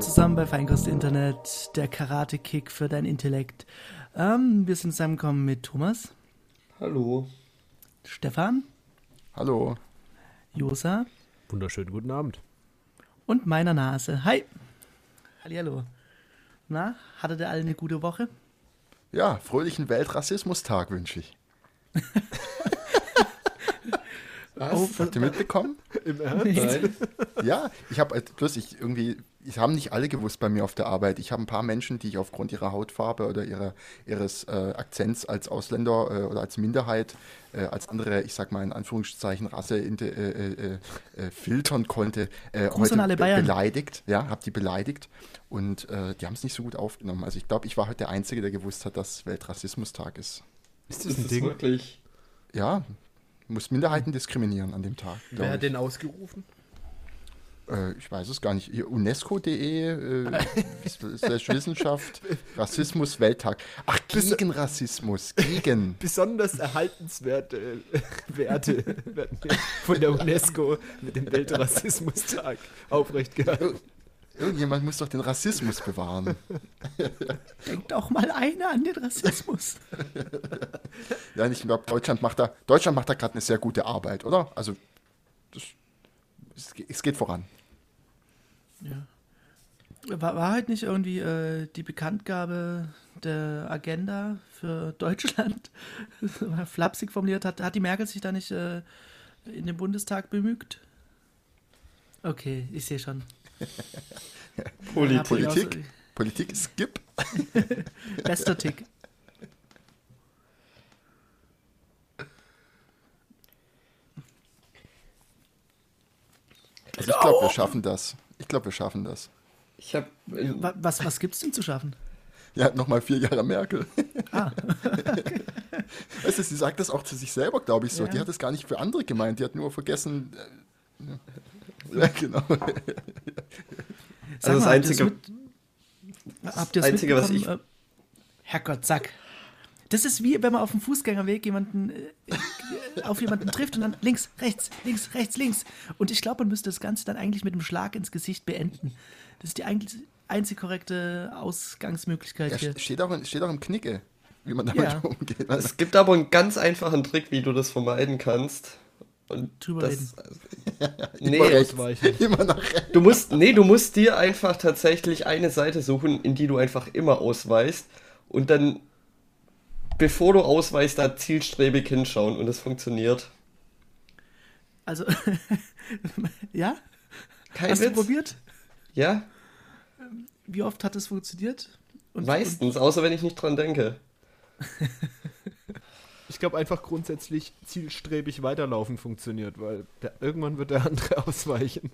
Willkommen zusammen bei Feinkost Internet, der Karate-Kick für dein Intellekt. Ähm, wir sind zusammengekommen mit Thomas. Hallo. Stefan. Hallo. Josa. Wunderschönen guten Abend. Und meiner Nase. Hi. Hallihallo. Na, hattet ihr alle eine gute Woche? Ja, fröhlichen Weltrassismustag wünsche ich. Was? Oh, Habt ihr mitbekommen? Im Ernst? Ja, ich habe äh, plötzlich irgendwie, es haben nicht alle gewusst bei mir auf der Arbeit. Ich habe ein paar Menschen, die ich aufgrund ihrer Hautfarbe oder ihrer, ihres äh, Akzents als Ausländer äh, oder als Minderheit, äh, als andere, ich sag mal in Anführungszeichen, Rasse in de, äh, äh, filtern konnte, heute be beleidigt. Ja, habe die beleidigt und die haben es nicht so gut aufgenommen. Also ich glaube, ich war heute der Einzige, der gewusst hat, dass Weltrassismustag ist. Ist das ein Ding? Wirklich? Ja, muss Minderheiten diskriminieren an dem Tag. Wer hat den ausgerufen? Äh, ich weiß es gar nicht. UNESCO.de, äh, Wissenschaft, Rassismus, Welttag. Ach, gegen Rassismus, gegen. Besonders erhaltenswerte äh, Werte werden von der UNESCO mit dem Weltrassismustag aufrechtgehalten. Irgendjemand muss doch den Rassismus bewahren. Denkt auch mal einer an den Rassismus. ja, ich glaube, Deutschland macht da, Deutschland macht da gerade eine sehr gute Arbeit, oder? Also, das, es, es geht voran. Ja. War, war halt nicht irgendwie äh, die Bekanntgabe der Agenda für Deutschland flapsig formuliert? Hat, hat die Merkel sich da nicht äh, in den Bundestag bemüht? Okay, ich sehe schon. Poli Politik, Politik, skip. Bester Tick. Also ich glaube, wir schaffen das. Ich glaube, wir schaffen das. Ich habe. Was, was gibt es denn zu schaffen? Ja, nochmal vier Jahre Merkel. Ah. Weißt du, sie sagt das auch zu sich selber, glaube ich so. Ja. Die hat es gar nicht für andere gemeint. Die hat nur vergessen. Äh, ja, genau. also das mal, Einzige. Mit, habt ihr das Einzige, was ich. Äh, Herrgott, zack. Das ist wie, wenn man auf dem Fußgängerweg jemanden äh, auf jemanden trifft und dann links, rechts, links, rechts, links. Und ich glaube, man müsste das Ganze dann eigentlich mit einem Schlag ins Gesicht beenden. Das ist die eigentlich einzig korrekte Ausgangsmöglichkeit ja, hier. Steht auch, steht auch im Knicke, wie man damit ja. umgeht. Es gibt aber einen ganz einfachen Trick, wie du das vermeiden kannst. Und drüber das, reden. Also, nee, ausweichen. Immer nach du musst, nee, du musst dir einfach tatsächlich eine Seite suchen, in die du einfach immer ausweist und dann bevor du ausweist, da zielstrebig hinschauen und es funktioniert. Also, ja? Kein Hast Witz? du probiert? Ja. Wie oft hat es funktioniert? Und, Meistens, und außer wenn ich nicht dran denke. ich glaube einfach grundsätzlich zielstrebig weiterlaufen funktioniert, weil der, irgendwann wird der andere ausweichen.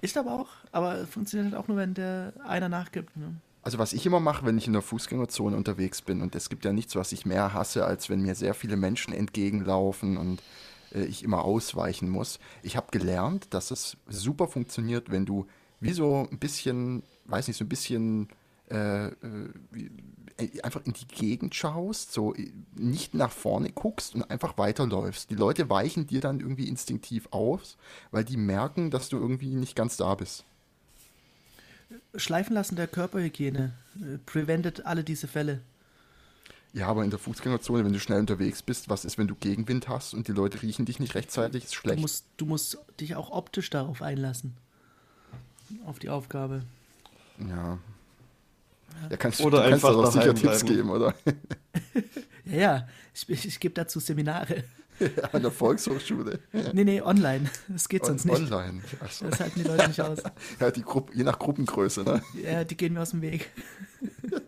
Ich glaube auch, aber funktioniert halt auch nur, wenn der einer nachgibt. Ne? Also was ich immer mache, wenn ich in der Fußgängerzone unterwegs bin, und es gibt ja nichts, was ich mehr hasse, als wenn mir sehr viele Menschen entgegenlaufen und äh, ich immer ausweichen muss. Ich habe gelernt, dass es super funktioniert, wenn du wie so ein bisschen, weiß nicht, so ein bisschen äh, äh, einfach in die Gegend schaust, so äh, nicht nach vorne guckst und einfach weiterläufst. Die Leute weichen dir dann irgendwie instinktiv aus, weil die merken, dass du irgendwie nicht ganz da bist. Schleifen lassen der Körperhygiene äh, preventet alle diese Fälle. Ja, aber in der Fußgängerzone, wenn du schnell unterwegs bist, was ist, wenn du Gegenwind hast und die Leute riechen dich nicht rechtzeitig? Ist schlecht. Du musst, du musst dich auch optisch darauf einlassen. Auf die Aufgabe. Ja. Ja, kannst, oder du kannst einfach sicher Tipps geben, oder? ja, ja. Ich, ich, ich gebe dazu Seminare. An der Volkshochschule. Nee, nee, online. Das geht sonst nicht. Online. So. Das halten die Leute nicht aus. Ja, die Gruppe, je nach Gruppengröße, ne? Ja, die gehen mir aus dem Weg.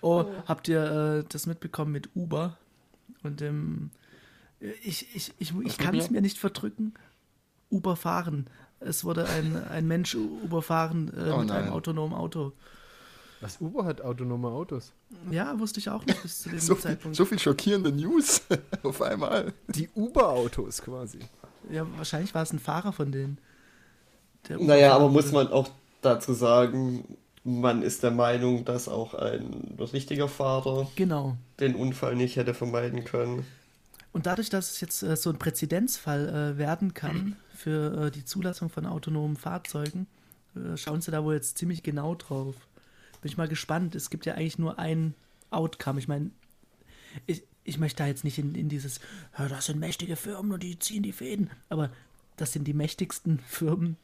Oh, habt ihr äh, das mitbekommen mit Uber? Und ähm, ich, ich, ich, ich kann es mir nicht verdrücken. Uber fahren. Es wurde ein, ein Mensch überfahren äh, oh, mit nein. einem autonomen Auto. Was, Uber hat autonome Autos? Ja, wusste ich auch nicht bis zu dem so Zeitpunkt. Viel, so viel schockierende News auf einmal. Die Uber-Autos quasi. Ja, wahrscheinlich war es ein Fahrer von denen. naja, aber muss man auch dazu sagen, man ist der Meinung, dass auch ein richtiger Fahrer genau. den Unfall nicht hätte vermeiden können. Und dadurch, dass es jetzt äh, so ein Präzedenzfall äh, werden kann für äh, die Zulassung von autonomen Fahrzeugen, äh, schauen sie da wohl jetzt ziemlich genau drauf. Bin ich mal gespannt. Es gibt ja eigentlich nur ein Outcome. Ich meine, ich, ich möchte da jetzt nicht in, in dieses, ja, das sind mächtige Firmen und die ziehen die Fäden. Aber das sind die mächtigsten Firmen,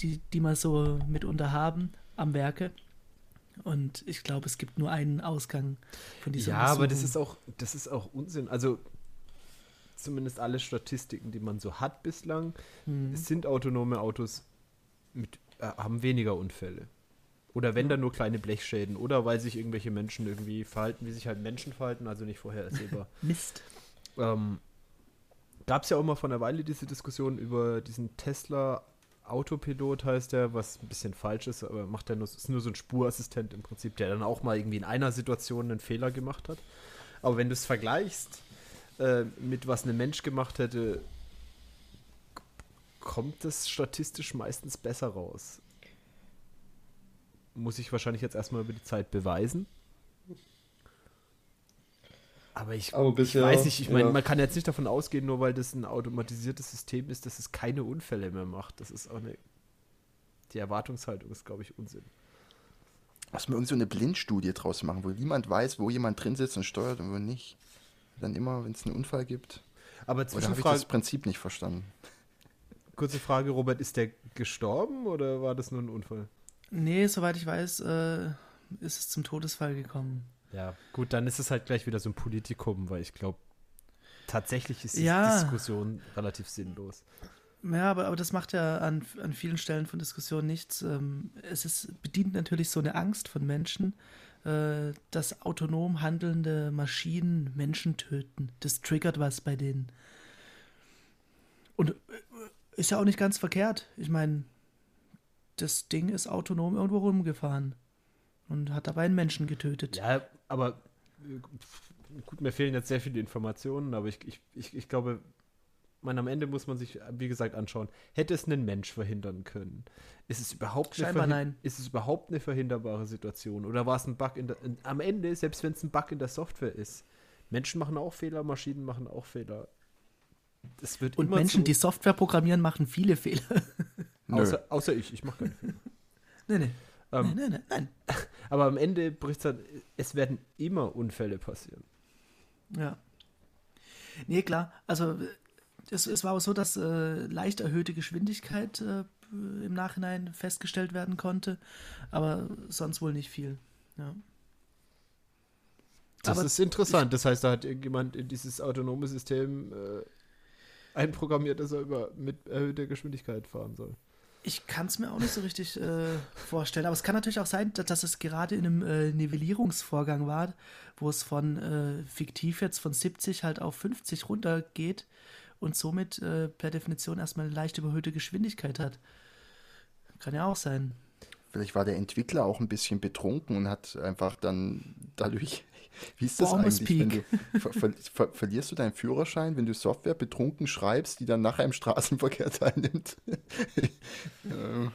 die, die wir so mitunter haben am Werke. Und ich glaube, es gibt nur einen Ausgang von dieser Ja, aber das ist auch, das ist auch Unsinn. Also zumindest alle Statistiken, die man so hat bislang, hm. sind autonome Autos mit, äh, haben weniger Unfälle. Oder wenn dann nur kleine Blechschäden oder weil sich irgendwelche Menschen irgendwie verhalten, wie sich halt Menschen verhalten, also nicht vorhersehbar. Mist. Ähm, Gab es ja auch mal vor einer Weile diese Diskussion über diesen Tesla Autopilot heißt der, was ein bisschen falsch ist, aber macht der nur, ist nur so ein Spurassistent im Prinzip, der dann auch mal irgendwie in einer Situation einen Fehler gemacht hat. Aber wenn du es vergleichst äh, mit was ein Mensch gemacht hätte, kommt es statistisch meistens besser raus. Muss ich wahrscheinlich jetzt erstmal über die Zeit beweisen. Aber ich, Aber bisher, ich weiß nicht, ich meine, ja. man kann jetzt nicht davon ausgehen, nur weil das ein automatisiertes System ist, dass es keine Unfälle mehr macht. Das ist auch eine. Die Erwartungshaltung ist, glaube ich, Unsinn. Lass mir irgend so eine Blindstudie draus machen, wo niemand weiß, wo jemand drin sitzt und steuert und wo nicht. Dann immer, wenn es einen Unfall gibt. Aber oder habe ich das Prinzip nicht verstanden? Kurze Frage, Robert, ist der gestorben oder war das nur ein Unfall? Nee, soweit ich weiß, äh, ist es zum Todesfall gekommen. Ja, gut, dann ist es halt gleich wieder so ein Politikum, weil ich glaube, tatsächlich ist die ja. Diskussion relativ sinnlos. Ja, aber, aber das macht ja an, an vielen Stellen von Diskussionen nichts. Ähm, es ist, bedient natürlich so eine Angst von Menschen, äh, dass autonom handelnde Maschinen Menschen töten. Das triggert was bei denen. Und äh, ist ja auch nicht ganz verkehrt. Ich meine, das Ding ist autonom irgendwo rumgefahren und hat dabei einen Menschen getötet. Ja, aber äh, gut, mir fehlen jetzt sehr viele Informationen, aber ich, ich, ich, ich glaube, man, am Ende muss man sich, wie gesagt, anschauen, hätte es einen Mensch verhindern können? Ist es überhaupt, eine, nein. Ist es überhaupt eine verhinderbare Situation? Oder war es ein Bug in der, in, am Ende, selbst wenn es ein Bug in der Software ist, Menschen machen auch Fehler, Maschinen machen auch Fehler. Das wird Und Menschen, so, die Software programmieren, machen viele Fehler. Außer, außer ich, ich mache keine Fehler. nee, nee. Ähm, nein, nein, nein, nein. Aber am Ende bricht es halt, es werden immer Unfälle passieren. Ja. Nee, klar. Also es, es war auch so, dass äh, leicht erhöhte Geschwindigkeit äh, im Nachhinein festgestellt werden konnte, aber sonst wohl nicht viel. Ja. Das aber ist interessant. das heißt, da hat irgendjemand in dieses autonome System äh, einprogrammiert, dass er über, mit erhöhter Geschwindigkeit fahren soll. Ich kann es mir auch nicht so richtig äh, vorstellen. Aber es kann natürlich auch sein, dass, dass es gerade in einem äh, Nivellierungsvorgang war, wo es von äh, fiktiv jetzt von 70 halt auf 50 runtergeht und somit äh, per Definition erstmal eine leicht überhöhte Geschwindigkeit hat. Kann ja auch sein. Vielleicht war der Entwickler auch ein bisschen betrunken und hat einfach dann dadurch wie ist das Bombers eigentlich, wenn du, ver, ver, ver, verlierst du deinen Führerschein, wenn du Software betrunken schreibst, die dann nachher im Straßenverkehr teilnimmt? äh,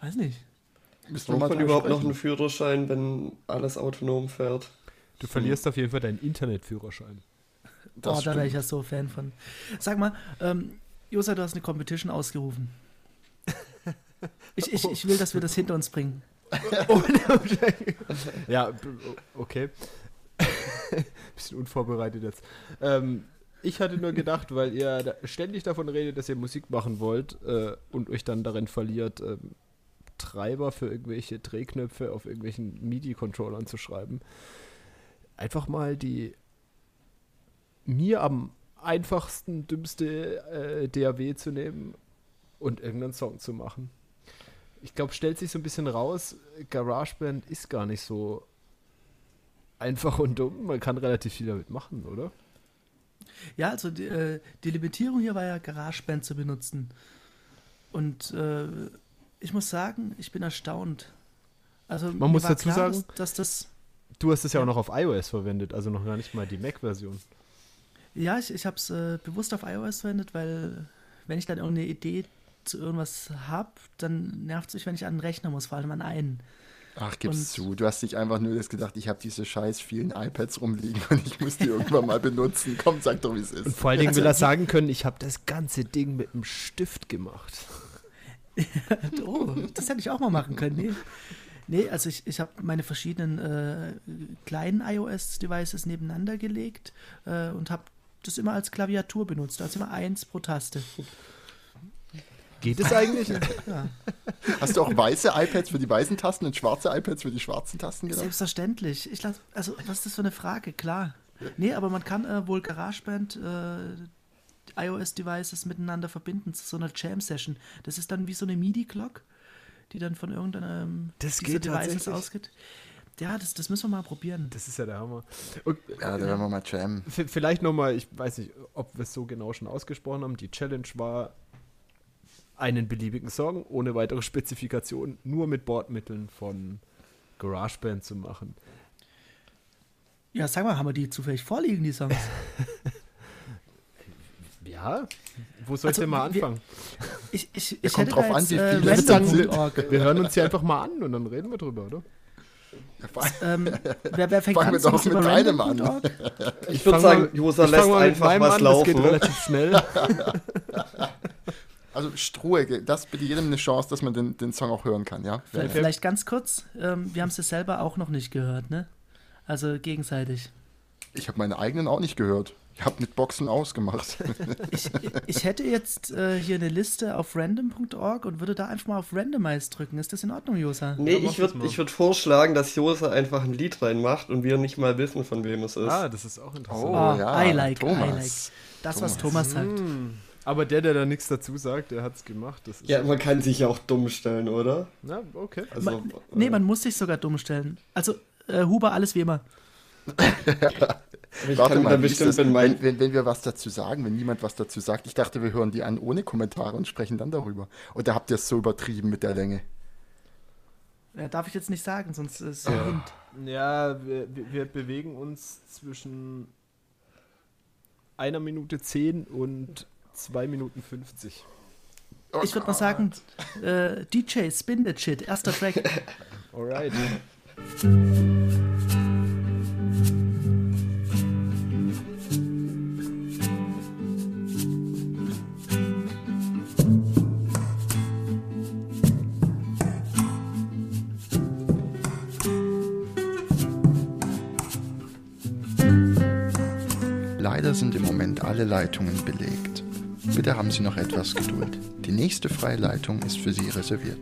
Weiß nicht. Braucht man überhaupt noch einen Führerschein, wenn alles autonom fährt? Du verlierst hm. auf jeden Fall deinen Internetführerschein. Das oh, da wäre ich ja so Fan von. Sag mal, ähm, Josa, du hast eine Competition ausgerufen. Ich, ich, ich will, dass wir das hinter uns bringen. ja, okay. Bisschen unvorbereitet jetzt. Ähm, ich hatte nur gedacht, weil ihr da ständig davon redet, dass ihr Musik machen wollt äh, und euch dann darin verliert, äh, Treiber für irgendwelche Drehknöpfe auf irgendwelchen MIDI-Controllern zu schreiben. Einfach mal die mir am einfachsten, dümmste äh, DAW zu nehmen und irgendeinen Song zu machen. Ich glaube, stellt sich so ein bisschen raus, GarageBand ist gar nicht so einfach und dumm. Man kann relativ viel damit machen, oder? Ja, also die, äh, die Limitierung hier war ja GarageBand zu benutzen. Und äh, ich muss sagen, ich bin erstaunt. Also man muss dazu klar, sagen, dass, dass, das. Du hast es ja, ja auch noch auf iOS verwendet, also noch gar nicht mal die Mac-Version. Ja, ich, ich habe es äh, bewusst auf iOS verwendet, weil wenn ich dann irgendeine Idee zu irgendwas habe, dann nervt es mich, wenn ich an einen Rechner muss, vor allem an einen. Ach, gib's und, zu. Du hast dich einfach nur das gedacht, ich habe diese scheiß vielen iPads rumliegen und ich muss die irgendwann mal benutzen. Komm, sag doch, wie es ist. Und vor allen Dingen also, will er sagen können, ich habe das ganze Ding mit einem Stift gemacht. oh, das hätte ich auch mal machen können. Nee, nee also ich, ich habe meine verschiedenen äh, kleinen iOS-Devices nebeneinander gelegt äh, und habe das immer als Klaviatur benutzt. Also immer eins pro Taste. Geht es eigentlich? ja. Hast du auch weiße iPads für die weißen Tasten und schwarze iPads für die schwarzen Tasten gedacht? Selbstverständlich. Ich lass, also, was ist das für eine Frage? Klar. Nee, aber man kann äh, wohl GarageBand äh, iOS-Devices miteinander verbinden zu so einer Jam-Session. Das ist dann wie so eine MIDI-Clock, die dann von irgendeinem das dieser Devices ausgeht. Ja, das, das müssen wir mal probieren. Das ist ja der Hammer. Und, ja, da werden wir mal jammen. Vielleicht nochmal, ich weiß nicht, ob wir es so genau schon ausgesprochen haben. Die Challenge war, einen beliebigen Song ohne weitere Spezifikation nur mit Bordmitteln von GarageBand zu machen. Ja, sag mal, haben wir die zufällig vorliegen, die Songs? ja, wo soll also, ich denn mal anfangen? Ich, ich, ich hätte drauf an, wie äh, viele wir, wir hören uns hier einfach mal an und dann reden wir drüber, oder? ähm, wer, wer fängt Fangen wir doch mit deinem an. Ich würde sagen, Josa lässt einfach was an, laufen. Das geht relativ schnell. Also Struhe, das bitte jedem eine Chance, dass man den, den Song auch hören kann, ja? Vielleicht, vielleicht ganz kurz, ähm, wir haben es ja selber auch noch nicht gehört, ne? Also gegenseitig. Ich habe meine eigenen auch nicht gehört. Ich habe mit Boxen ausgemacht. ich, ich hätte jetzt äh, hier eine Liste auf random.org und würde da einfach mal auf Randomize drücken. Ist das in Ordnung, Josa? Nee, ja, ich würde würd vorschlagen, dass Josa einfach ein Lied reinmacht und wir nicht mal wissen, von wem es ist. Ah, das ist auch interessant. Oh, oh ja, I like, Thomas. I like. Das, Thomas. was Thomas sagt. Hm. Aber der, der da nichts dazu sagt, der hat es gemacht. ja, man kann sich ja auch dumm stellen, oder? Na, okay. Also, man, nee, äh, man muss sich sogar dumm stellen. Also, äh, Huber, alles wie immer. Warte mal, das, wenn, wenn, wenn, wir was dazu sagen, wenn niemand was dazu sagt. Ich dachte, wir hören die an ohne Kommentare und sprechen dann darüber. Oder habt ihr es so übertrieben mit der Länge? Ja, darf ich jetzt nicht sagen, sonst ist es ja. Hint. Ja, wir, wir bewegen uns zwischen einer Minute zehn und 2 Minuten 50. Oh ich würde mal sagen, äh, DJ Spin the Shit, erster Track. Alright. Leider sind im Moment alle Leitungen belegt. Bitte haben Sie noch etwas Geduld. Die nächste freie Leitung ist für Sie reserviert.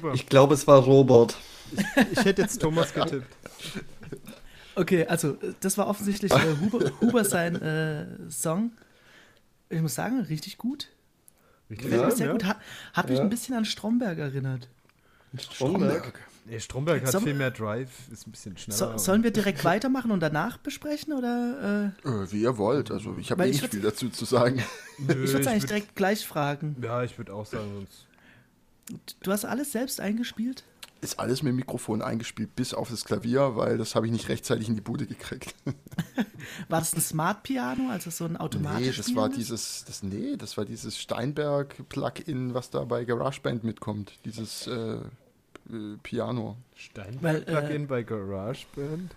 Super. Ich glaube, es war Robert. Ich, ich hätte jetzt Thomas getippt. Okay, also das war offensichtlich äh, Huber, Huber, sein äh, Song. Ich muss sagen, richtig gut. Richtig ja, sehr ja. gut. Hat, hat mich ja. ein bisschen an Stromberg erinnert. Stromberg? Nee, Stromberg hat so, viel mehr Drive, ist ein bisschen schneller. So, sollen wir direkt weitermachen und danach besprechen? Oder, äh? äh wie ihr wollt. Also ich habe eh nicht viel dazu zu sagen. Nö, ich würde es eigentlich würd, direkt gleich fragen. Ja, ich würde auch sagen, sonst Du hast alles selbst eingespielt? Ist alles mit dem Mikrofon eingespielt, bis auf das Klavier, weil das habe ich nicht rechtzeitig in die Bude gekriegt. war das ein Smart Piano, also so ein automatisches? Nee, das war dieses, das, nee, das war dieses Steinberg-Plugin, was da bei GarageBand mitkommt. Dieses äh, äh, Piano. Steinberg-Plugin äh, bei GarageBand?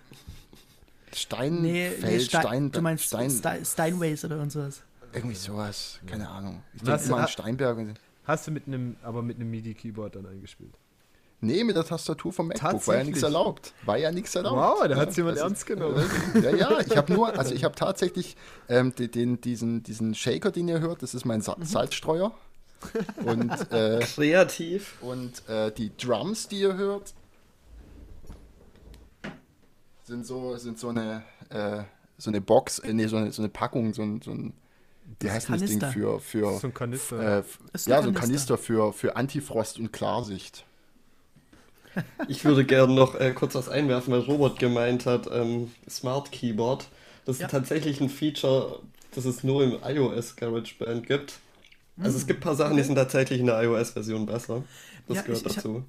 Stein, nee, nee, Stein, Stein, du meinst Stein, Steinways oder irgendwas? Irgendwie sowas, keine Ahnung. Ich denke immer an Steinberg. Hast du mit einem, aber mit einem MIDI-Keyboard dann eingespielt? Nee, mit der Tastatur vom MacBook war ja nichts erlaubt. War ja nichts erlaubt. Wow, da hat es jemand also, ernst genommen. Ja, ja, ich habe nur, also ich habe tatsächlich ähm, den, diesen, diesen Shaker, den ihr hört, das ist mein Sa mhm. Salzstreuer. Und, äh, Kreativ. Und äh, die Drums, die ihr hört, sind so, sind so eine, äh, so eine Box, äh, nee, so eine, so eine Packung, so ein, so ein wie heißt das Ding für, für so ein Kanister. Äh, ja, so ein Kanister für, für Antifrost und Klarsicht. ich würde gerne noch äh, kurz was einwerfen, weil Robert gemeint hat, ähm, Smart Keyboard. Das ja. ist tatsächlich ein Feature, das es nur im iOS GarageBand gibt. Also es gibt ein paar Sachen, die sind tatsächlich in der iOS-Version besser. Das ja, gehört ich, dazu.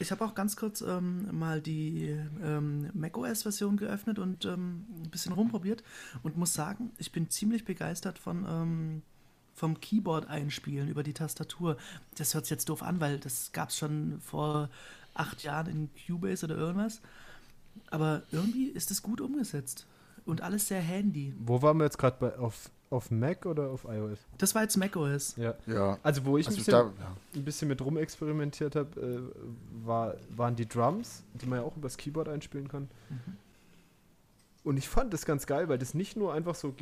Ich habe auch ganz kurz ähm, mal die ähm, macOS-Version geöffnet und ähm, ein bisschen rumprobiert und muss sagen, ich bin ziemlich begeistert von ähm, vom Keyboard einspielen über die Tastatur. Das hört sich jetzt doof an, weil das gab es schon vor acht Jahren in Cubase oder irgendwas. Aber irgendwie ist es gut umgesetzt und alles sehr handy. Wo waren wir jetzt gerade auf auf Mac oder auf iOS? Das war jetzt macOS. Ja. ja. Also wo ich also ein, bisschen, da, ja. ein bisschen mit rumexperimentiert habe, äh, war, waren die Drums, die man ja auch übers Keyboard einspielen kann. Mhm. Und ich fand das ganz geil, weil das nicht nur einfach so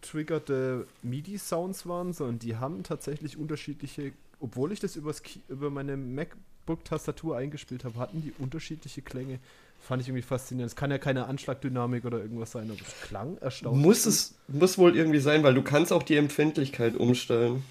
getriggerte MIDI-Sounds waren, sondern die haben tatsächlich unterschiedliche, obwohl ich das übers über meine MacBook-Tastatur eingespielt habe, hatten die unterschiedliche Klänge. Fand ich irgendwie faszinierend. Es kann ja keine Anschlagdynamik oder irgendwas sein, aber es klang erstaunlich. Muss es muss wohl irgendwie sein, weil du kannst auch die Empfindlichkeit umstellen.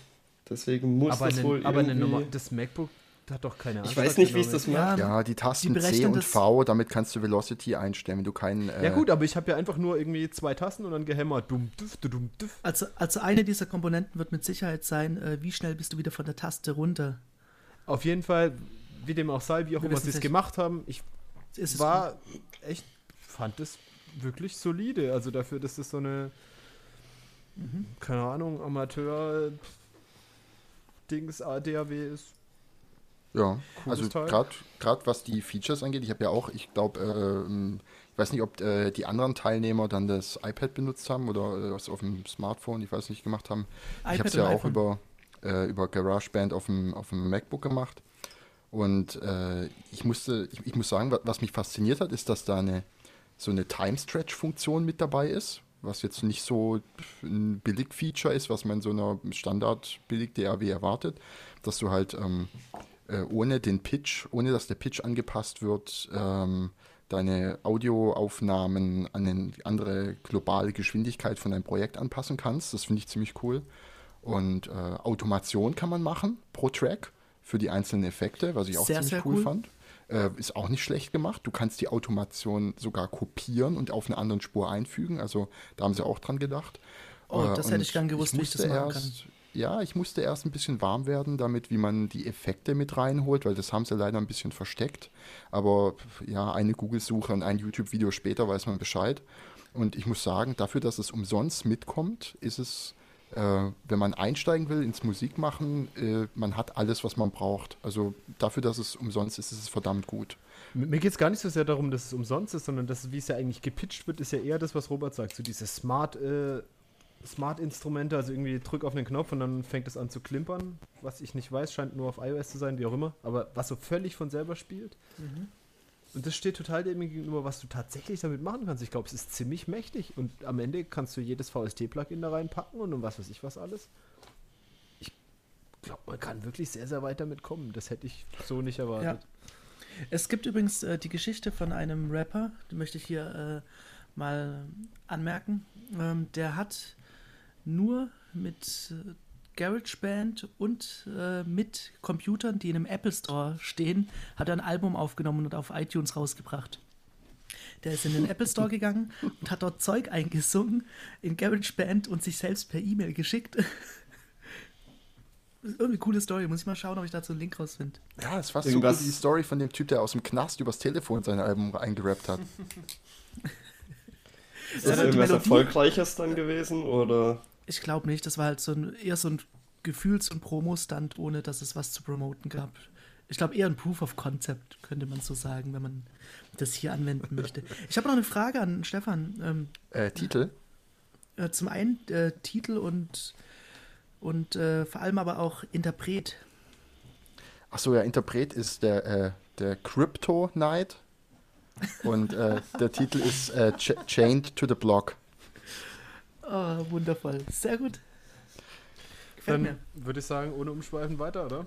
Deswegen muss aber das eine, wohl aber irgendwie... Aber das MacBook hat doch keine Ich weiß nicht, wie es das macht. Ja, die Tasten die C und V, damit kannst du Velocity einstellen, wenn du keinen. Äh ja, gut, aber ich habe ja einfach nur irgendwie zwei Tasten und dann gehämmert. Dumm, düff, dumm, düff. Also, also eine dieser Komponenten wird mit Sicherheit sein, äh, wie schnell bist du wieder von der Taste runter. Auf jeden Fall, wie dem auch sei, wie auch immer sie es gemacht haben, ich ist war echt, fand es wirklich solide. Also dafür, dass das so eine, mhm. keine Ahnung, Amateur-Dings ADAW ist. Ja, also gerade was die Features angeht, ich habe ja auch, ich glaube, äh, ich weiß nicht, ob äh, die anderen Teilnehmer dann das iPad benutzt haben oder äh, was auf dem Smartphone, ich weiß nicht, gemacht haben. IPad ich habe es ja auch über, äh, über GarageBand auf dem, auf dem MacBook gemacht. Und äh, ich musste, ich, ich, muss sagen, was mich fasziniert hat, ist, dass da eine so eine Time-Stretch-Funktion mit dabei ist, was jetzt nicht so ein Billig-Feature ist, was man in so einer Standard-Billig-DAW erwartet, dass du halt ähm, äh, ohne den Pitch, ohne dass der Pitch angepasst wird, ähm, deine Audioaufnahmen an eine andere globale Geschwindigkeit von deinem Projekt anpassen kannst. Das finde ich ziemlich cool. Und äh, Automation kann man machen pro Track für die einzelnen Effekte, was ich auch sehr, ziemlich cool, cool, fand. Äh, ist auch nicht schlecht gemacht. Du kannst die Automation sogar kopieren und auf eine andere Spur einfügen. Also da haben sie auch dran gedacht. Oh, äh, das hätte ich gern gewusst, wie ich das machen erst, kann. Ja, ich musste erst ein bisschen warm werden, damit, wie man die Effekte mit reinholt, weil das haben sie leider ein bisschen versteckt. Aber ja, eine Google-Suche und ein YouTube-Video später weiß man Bescheid. Und ich muss sagen, dafür, dass es umsonst mitkommt, ist es wenn man einsteigen will ins Musikmachen, äh, man hat alles, was man braucht. Also dafür, dass es umsonst ist, ist es verdammt gut. Mir geht es gar nicht so sehr darum, dass es umsonst ist, sondern dass, wie es ja eigentlich gepitcht wird, ist ja eher das, was Robert sagt. So diese Smart, äh, Smart-Instrumente, also irgendwie drück auf den Knopf und dann fängt es an zu klimpern. Was ich nicht weiß, scheint nur auf iOS zu sein, wie auch immer. Aber was so völlig von selber spielt. Mhm. Und das steht total dem gegenüber, was du tatsächlich damit machen kannst. Ich glaube, es ist ziemlich mächtig. Und am Ende kannst du jedes VST-Plugin da reinpacken und um was weiß ich was alles. Ich glaube, man kann wirklich sehr, sehr weit damit kommen. Das hätte ich so nicht erwartet. Ja. Es gibt übrigens äh, die Geschichte von einem Rapper, die möchte ich hier äh, mal anmerken. Ähm, der hat nur mit äh, GarageBand und äh, mit Computern, die in einem Apple Store stehen, hat er ein Album aufgenommen und auf iTunes rausgebracht. Der ist in den Apple Store gegangen und hat dort Zeug eingesungen in GarageBand und sich selbst per E-Mail geschickt. irgendwie eine coole Story. Muss ich mal schauen, ob ich dazu einen Link rausfinde. Ja, es war so die Story von dem Typ, der aus dem Knast übers Telefon sein Album eingerappt hat. ist das irgendwas Erfolgreiches dann gewesen, oder? Ich glaube nicht. Das war halt so ein, eher so ein Gefühls- und Promo-Stand, ohne dass es was zu promoten gab. Ich glaube eher ein Proof of Concept, könnte man so sagen, wenn man das hier anwenden möchte. Ich habe noch eine Frage an Stefan. Ähm, äh, Titel? Äh, zum einen äh, Titel und, und äh, vor allem aber auch Interpret. Achso, ja, Interpret ist der, äh, der Crypto Knight und äh, der Titel ist Ch Chained to the Block. Oh, wundervoll. Sehr gut. Gefällt Dann würde ich sagen, ohne Umschweifen weiter, oder?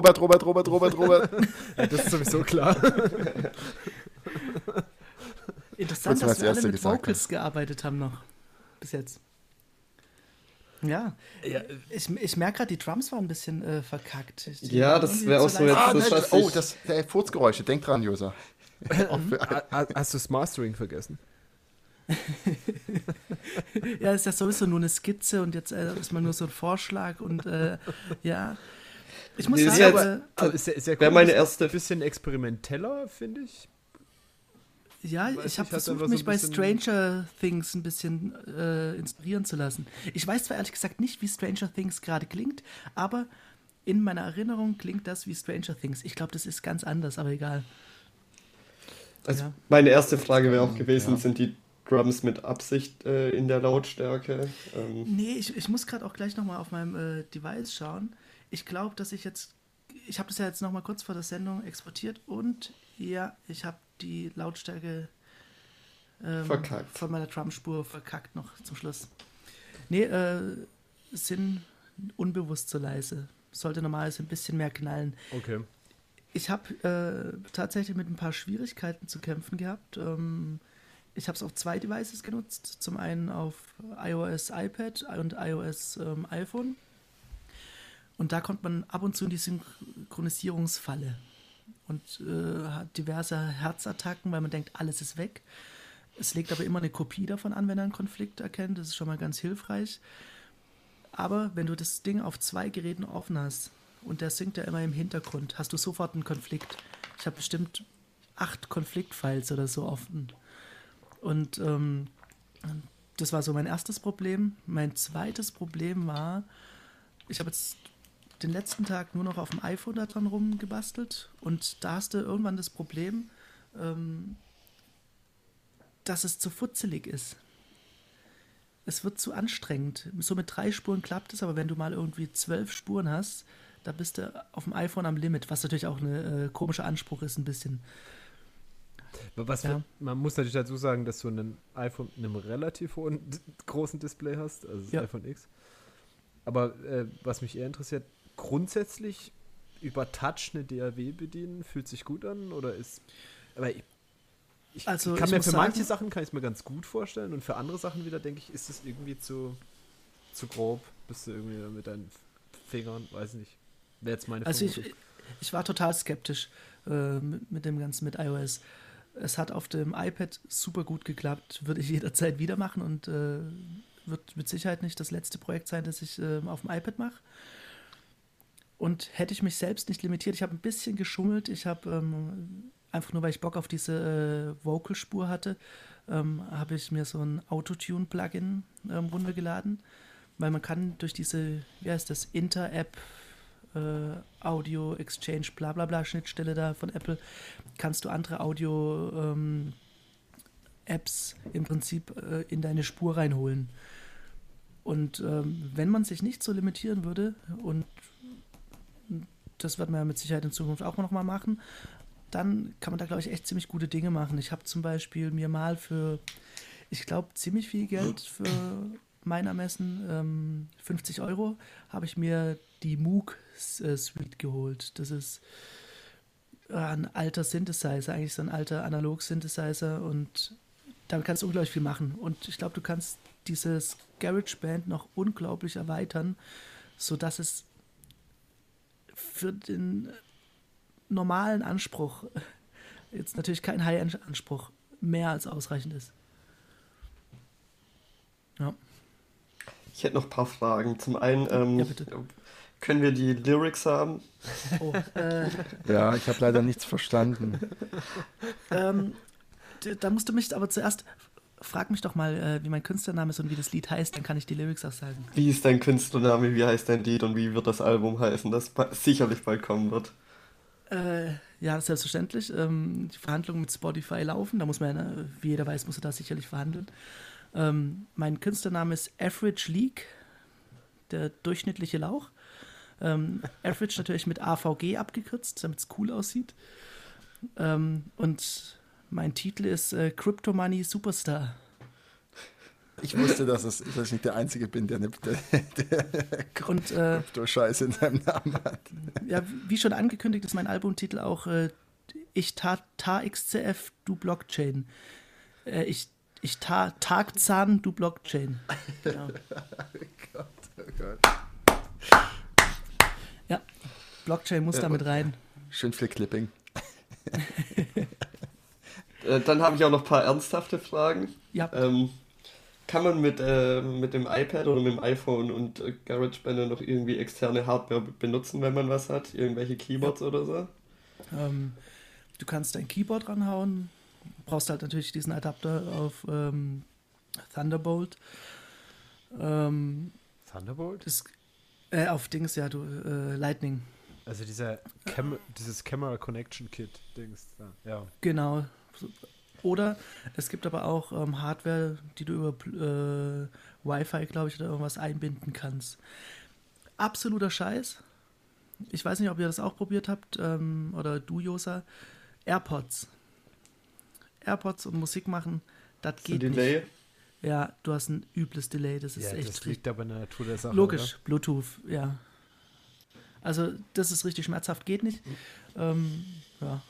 Robert, Robert, Robert, Robert, Robert. ja, das ist sowieso klar. Interessant, dass wir alle mit Vocals hast. gearbeitet haben noch. Bis jetzt. Ja, ja. ich, ich merke gerade, die Drums waren ein bisschen äh, verkackt. Ich, ja, das wäre auch so jetzt. Ah, das, oh, das äh, Furzgeräusche. Denk dran, Josa. Hast du das Mastering vergessen? ja, ist ja sowieso nur eine Skizze und jetzt äh, ist man nur so ein Vorschlag und äh, ja. Ich muss nee, sagen, aber, aber ist, ist ja cool, meine erste. Ein bisschen experimenteller, finde ich. Ja, ich habe versucht, mich so bei Stranger Things ein bisschen äh, inspirieren zu lassen. Ich weiß zwar ehrlich gesagt nicht, wie Stranger Things gerade klingt, aber in meiner Erinnerung klingt das wie Stranger Things. Ich glaube, das ist ganz anders, aber egal. Also ja. meine erste Frage wäre auch gewesen, ja. sind die Drums mit Absicht äh, in der Lautstärke? Ähm. Nee, ich, ich muss gerade auch gleich nochmal auf meinem äh, Device schauen. Ich glaube, dass ich jetzt, ich habe das ja jetzt nochmal kurz vor der Sendung exportiert und ja, ich habe die Lautstärke ähm, von meiner Drumspur verkackt noch zum Schluss. Nee, äh, sind unbewusst so leise. Sollte normalerweise ein bisschen mehr knallen. Okay. Ich habe äh, tatsächlich mit ein paar Schwierigkeiten zu kämpfen gehabt. Ähm, ich habe es auf zwei Devices genutzt. Zum einen auf iOS iPad und iOS ähm, iPhone. Und da kommt man ab und zu in die Synchronisierungsfalle und äh, hat diverse Herzattacken, weil man denkt, alles ist weg. Es legt aber immer eine Kopie davon an, wenn er einen Konflikt erkennt. Das ist schon mal ganz hilfreich. Aber wenn du das Ding auf zwei Geräten offen hast und der singt ja immer im Hintergrund, hast du sofort einen Konflikt. Ich habe bestimmt acht Konfliktfiles oder so offen. Und ähm, das war so mein erstes Problem. Mein zweites Problem war, ich habe jetzt den letzten Tag nur noch auf dem iPhone daran rumgebastelt und da hast du irgendwann das Problem, ähm, dass es zu futzelig ist. Es wird zu anstrengend. So mit drei Spuren klappt es, aber wenn du mal irgendwie zwölf Spuren hast, da bist du auf dem iPhone am Limit, was natürlich auch ein äh, komischer Anspruch ist, ein bisschen. Was ja. man muss natürlich dazu sagen, dass du ein iPhone mit einem relativ hohen, großen Display hast, also das ja. iPhone X. Aber äh, was mich eher interessiert, grundsätzlich über Touch eine DAW bedienen, fühlt sich gut an oder ist. Aber ich, ich also kann ich mir für sagen, manche Sachen kann ich es mir ganz gut vorstellen und für andere Sachen wieder denke ich, ist es irgendwie zu, zu grob, bist du irgendwie mit deinen Fingern, weiß nicht. Wäre jetzt meine Also ich, ich war total skeptisch äh, mit, mit dem ganzen mit iOS. Es hat auf dem iPad super gut geklappt, würde ich jederzeit wieder machen und äh, wird mit Sicherheit nicht das letzte Projekt sein, das ich äh, auf dem iPad mache. Und hätte ich mich selbst nicht limitiert, ich habe ein bisschen geschummelt. Ich habe ähm, einfach nur, weil ich Bock auf diese äh, Vocalspur hatte, ähm, habe ich mir so ein Autotune-Plugin ähm, runtergeladen, weil man kann durch diese, wie heißt das, Inter-App äh, Audio Exchange, bla bla bla Schnittstelle da von Apple, kannst du andere Audio ähm, Apps im Prinzip äh, in deine Spur reinholen. Und ähm, wenn man sich nicht so limitieren würde und das wird man ja mit Sicherheit in Zukunft auch noch mal machen. Dann kann man da, glaube ich, echt ziemlich gute Dinge machen. Ich habe zum Beispiel mir mal für, ich glaube, ziemlich viel Geld für mein Ermessen, ähm, 50 Euro, habe ich mir die Moog äh, Suite geholt. Das ist äh, ein alter Synthesizer, eigentlich so ein alter Analog-Synthesizer und damit kannst du unglaublich viel machen. Und ich glaube, du kannst dieses GarageBand noch unglaublich erweitern, sodass es für den normalen Anspruch, jetzt natürlich kein High-End-Anspruch, mehr als ausreichend ist. Ja. Ich hätte noch ein paar Fragen. Zum einen, ähm, ja, können wir die Lyrics haben? Oh, äh, ja, ich habe leider nichts verstanden. ähm, da musst du mich aber zuerst frag mich doch mal, äh, wie mein Künstlername ist und wie das Lied heißt, dann kann ich die Lyrics auch sagen. Wie ist dein Künstlername, wie heißt dein Lied und wie wird das Album heißen, das sicherlich bald kommen wird? Äh, ja, selbstverständlich. Ähm, die Verhandlungen mit Spotify laufen, da muss man, ja, wie jeder weiß, muss er da sicherlich verhandeln. Ähm, mein Künstlername ist Average League, der durchschnittliche Lauch. Ähm, Average natürlich mit AVG abgekürzt, damit es cool aussieht. Ähm, und mein Titel ist äh, Crypto Money Superstar. Ich wusste, dass, es, dass ich nicht der Einzige bin, der eine und, äh, Scheiße in seinem Namen hat. Ja, wie schon angekündigt, ist mein Albumtitel auch äh, Ich ta, ta XCF, du Blockchain. Äh, ich ich ta Tagzahn, du Blockchain. Genau. oh Gott, oh Gott. Ja, Blockchain muss ja, damit rein. Schön viel Clipping. Äh, dann habe ich auch noch ein paar ernsthafte Fragen. Ja. Ähm, kann man mit, äh, mit dem iPad oder mit dem iPhone und äh, GarageBand noch irgendwie externe Hardware benutzen, wenn man was hat? Irgendwelche Keyboards ja. oder so? Ähm, du kannst dein Keyboard ranhauen, brauchst halt natürlich diesen Adapter auf ähm, Thunderbolt. Ähm, Thunderbolt? Das, äh, auf Dings, ja, du, äh, Lightning. Also dieser Cam dieses Camera Connection Kit Dings. Ja. Genau. Oder es gibt aber auch ähm, Hardware, die du über äh, Wi-Fi, glaube ich, oder irgendwas einbinden kannst. Absoluter Scheiß. Ich weiß nicht, ob ihr das auch probiert habt ähm, oder du, Josa. AirPods. AirPods und Musik machen, das geht Delay. nicht. Ja, du hast ein übles Delay, das ist ja, echt. Das liegt aber in der Natur der Sache. Logisch, oder? Bluetooth, ja. Also, das ist richtig schmerzhaft, geht nicht. Ähm, ja.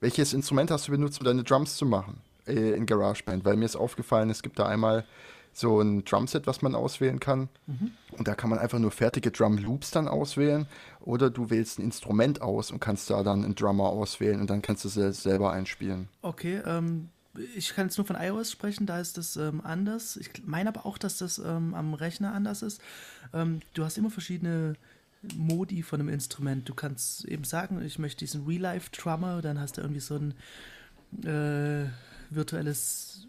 Welches Instrument hast du benutzt, um deine Drums zu machen äh, in GarageBand? Weil mir ist aufgefallen, es gibt da einmal so ein Drumset, was man auswählen kann. Mhm. Und da kann man einfach nur fertige Drum Loops dann auswählen. Oder du wählst ein Instrument aus und kannst da dann einen Drummer auswählen und dann kannst du es selber einspielen. Okay, ähm, ich kann jetzt nur von iOS sprechen, da ist das ähm, anders. Ich meine aber auch, dass das ähm, am Rechner anders ist. Ähm, du hast immer verschiedene Modi von einem Instrument. Du kannst eben sagen, ich möchte diesen Real-Life-Drummer, dann hast du irgendwie so ein äh, virtuelles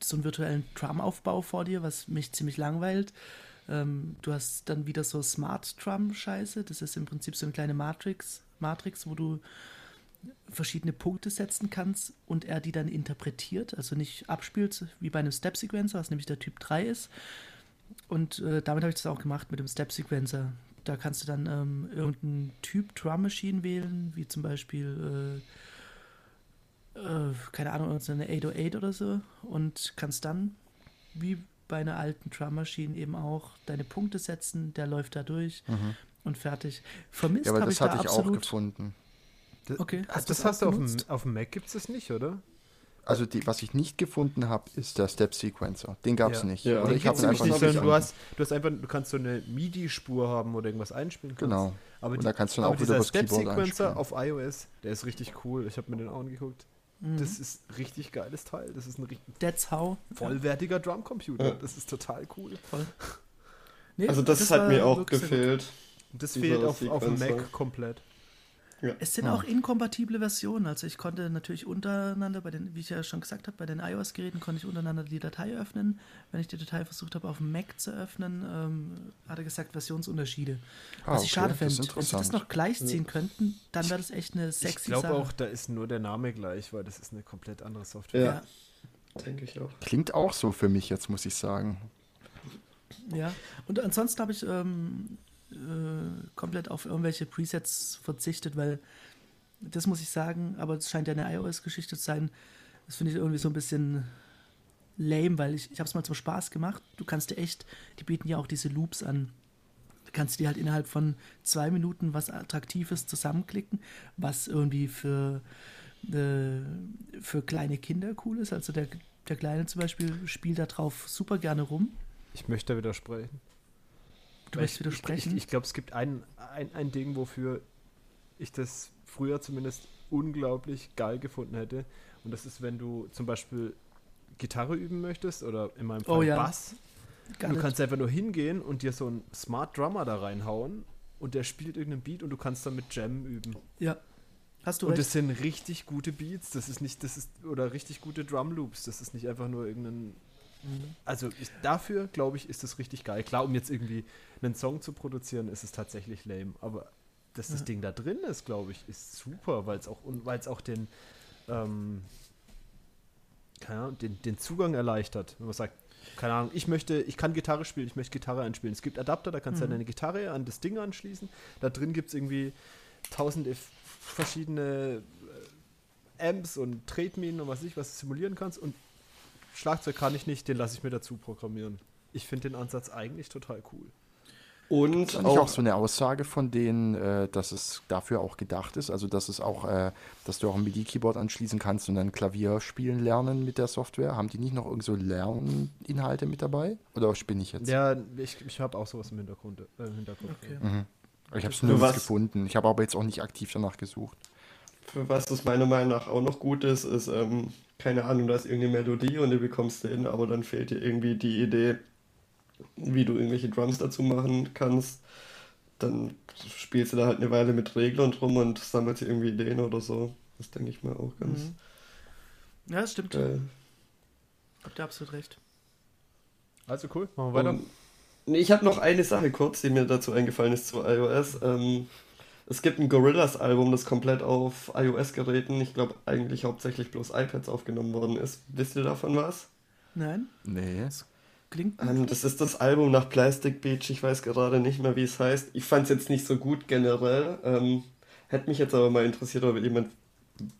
so einen virtuellen Drum-Aufbau vor dir, was mich ziemlich langweilt. Ähm, du hast dann wieder so Smart Drum-Scheiße. Das ist im Prinzip so eine kleine Matrix, Matrix, wo du verschiedene Punkte setzen kannst und er die dann interpretiert, also nicht abspielt wie bei einem Step Sequencer, was nämlich der Typ 3 ist. Und äh, damit habe ich das auch gemacht mit dem Step Sequencer. Da kannst du dann ähm, irgendeinen Typ Drum Machine wählen, wie zum Beispiel äh, äh, keine Ahnung, so eine 808 oder so und kannst dann, wie bei einer alten Drum Machine, eben auch deine Punkte setzen, der läuft da durch mhm. und fertig. Vermisst ja, aber das ich hatte da ich auch gefunden. Das, okay, hast das hast du auf dem, auf dem Mac gibt es das nicht, oder? Also die, was ich nicht gefunden habe, ist der Step Sequencer. Den gab es ja. nicht. Ja. Oder ich habe einfach nicht. Du hast, du hast einfach, du kannst so eine MIDI-Spur haben oder irgendwas einspielen. Kannst. Genau. Aber und die, da kannst du dann auch wieder das Step Sequencer auf iOS, der ist richtig cool. Ich habe mir den auch angeguckt. Mhm. Das ist ein richtig geiles Teil. Das ist ein richtig That's how. vollwertiger Drumcomputer. Ja. Das ist total cool. Voll. Nee, also das, das hat mir auch gefehlt. Das fehlt auf, auf dem Mac komplett. Ja. Es sind auch inkompatible Versionen. Also ich konnte natürlich untereinander, bei den, wie ich ja schon gesagt habe, bei den iOS-Geräten konnte ich untereinander die Datei öffnen. Wenn ich die Datei versucht habe, auf dem Mac zu öffnen, ähm, hat er gesagt, Versionsunterschiede. Ah, Was okay. ich schade fände. Wenn sie das noch gleichziehen ja. könnten, dann wäre das echt eine sexy Ich glaube auch, da ist nur der Name gleich, weil das ist eine komplett andere Software. Ja. ja. Denke ich auch. Klingt auch so für mich jetzt, muss ich sagen. Ja, und ansonsten habe ich ähm, äh, komplett auf irgendwelche Presets verzichtet, weil das muss ich sagen, aber es scheint ja eine iOS-Geschichte zu sein. Das finde ich irgendwie so ein bisschen lame, weil ich, ich habe es mal zum Spaß gemacht. Du kannst dir echt, die bieten ja auch diese Loops an. Du kannst dir halt innerhalb von zwei Minuten was Attraktives zusammenklicken, was irgendwie für, äh, für kleine Kinder cool ist. Also der, der Kleine zum Beispiel spielt da drauf super gerne rum. Ich möchte widersprechen. Du möchtest widersprechen? Ich, ich, ich glaube, es gibt ein, ein, ein Ding, wofür ich das früher zumindest unglaublich geil gefunden hätte. Und das ist, wenn du zum Beispiel Gitarre üben möchtest oder in meinem Fall oh, ja. Bass. du kannst einfach nur hingehen und dir so einen Smart Drummer da reinhauen und der spielt irgendeinen Beat und du kannst dann mit Jam üben. Ja. Hast du und recht. das sind richtig gute Beats, das ist nicht, das ist, oder richtig gute Drum Loops, das ist nicht einfach nur irgendein also ich, dafür, glaube ich, ist es richtig geil. Klar, um jetzt irgendwie einen Song zu produzieren, ist es tatsächlich lame. Aber dass das ja. Ding da drin ist, glaube ich, ist super, weil es auch, auch den, ähm, keine Ahnung, den, den Zugang erleichtert. Wenn man sagt, keine Ahnung, ich möchte, ich kann Gitarre spielen, ich möchte Gitarre einspielen. Es gibt Adapter, da kannst du mhm. deine Gitarre an das Ding anschließen. Da drin gibt es irgendwie tausende verschiedene äh, Amps und Tretminen und was ich, was du simulieren kannst. Und Schlagzeug kann ich nicht, den lasse ich mir dazu programmieren. Ich finde den Ansatz eigentlich total cool. Und das auch, auch so eine Aussage von denen, äh, dass es dafür auch gedacht ist, also dass es auch, äh, dass du auch ein MIDI-Keyboard anschließen kannst und dann Klavier spielen lernen mit der Software. Haben die nicht noch irgend so Lerninhalte mit dabei? Oder spinne ich jetzt? Ja, ich, ich habe auch sowas im Hintergrund. Äh, im Hintergrund okay. mhm. Ich habe es nirgends gefunden. Ich habe aber jetzt auch nicht aktiv danach gesucht. Für was das meiner Meinung nach auch noch gut ist, ist, ähm, keine Ahnung, da ist irgendeine Melodie und du bekommst den, aber dann fehlt dir irgendwie die Idee, wie du irgendwelche Drums dazu machen kannst. Dann spielst du da halt eine Weile mit Reglern drum und sammelst irgendwie Ideen oder so. Das denke ich mal auch ganz. Mhm. Ja, das stimmt. Äh, Habt ihr absolut recht. Also cool, machen wir weiter. Nee, ich habe noch eine Sache kurz, die mir dazu eingefallen ist zu iOS. Ähm, es gibt ein Gorillas-Album, das komplett auf iOS-Geräten, ich glaube eigentlich hauptsächlich bloß iPads aufgenommen worden ist. Wisst ihr davon was? Nein. Nee. Klingt ähm, das ist das Album nach Plastic Beach. Ich weiß gerade nicht mehr, wie es heißt. Ich fand es jetzt nicht so gut generell. Ähm, hätte mich jetzt aber mal interessiert, ob jemand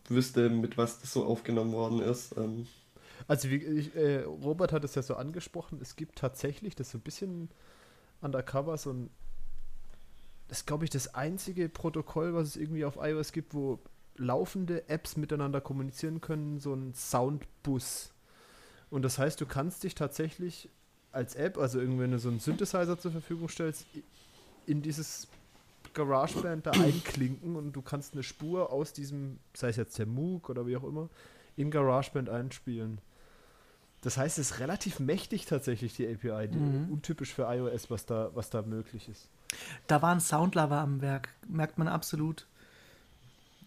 wüsste, mit was das so aufgenommen worden ist. Ähm. Also wie, ich, äh, Robert hat es ja so angesprochen, es gibt tatsächlich, das so ein bisschen undercover, so ein, das ist glaube ich das einzige Protokoll, was es irgendwie auf iOS gibt, wo laufende Apps miteinander kommunizieren können, so ein Soundbus. Und das heißt, du kannst dich tatsächlich als App, also irgendwie, wenn du so einen Synthesizer zur Verfügung stellst, in dieses GarageBand da einklinken und du kannst eine Spur aus diesem, sei es jetzt der MOOC oder wie auch immer, in GarageBand einspielen. Das heißt, es ist relativ mächtig tatsächlich, die API, die mhm. untypisch für iOS, was da, was da möglich ist. Da war ein Soundlover am Werk, merkt man absolut.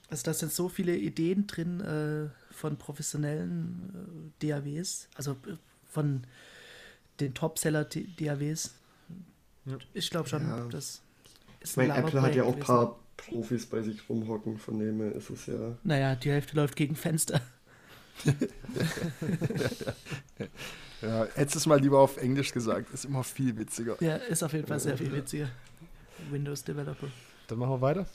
Also da sind so viele Ideen drin äh, von professionellen äh, DAWs, also äh, von den Topseller-DAWs. Ja. Ich glaube schon, ja. das ist ein Mein Apple hat ja auch ein paar Profis bei sich rumhocken, von dem her ist es ja. Naja, die Hälfte läuft gegen Fenster. ja, hättest es mal lieber auf Englisch gesagt, ist immer viel witziger. Ja, ist auf jeden Fall sehr viel witziger. Windows Developer. Dann machen wir weiter.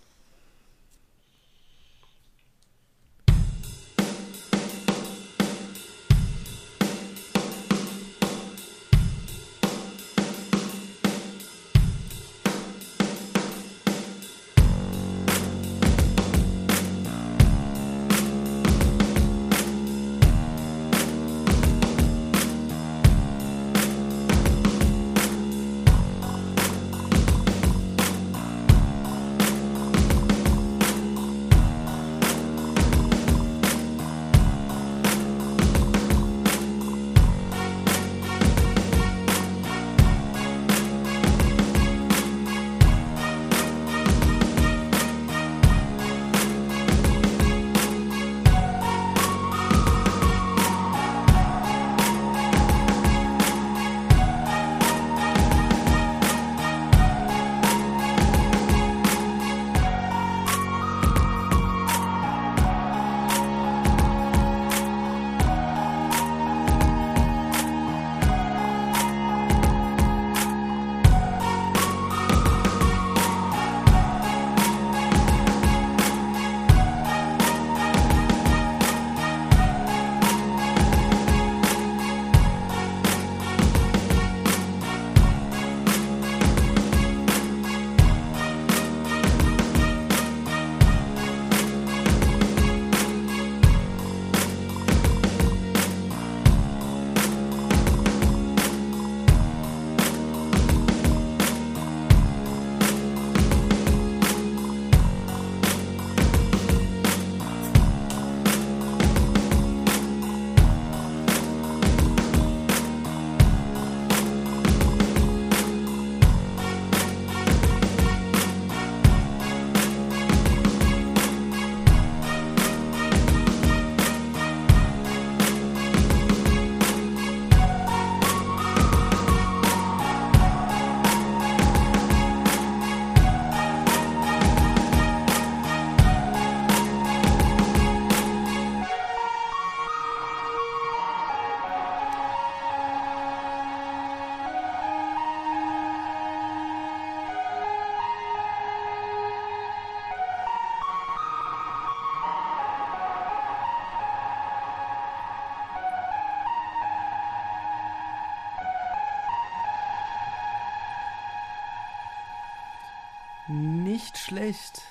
Schlecht.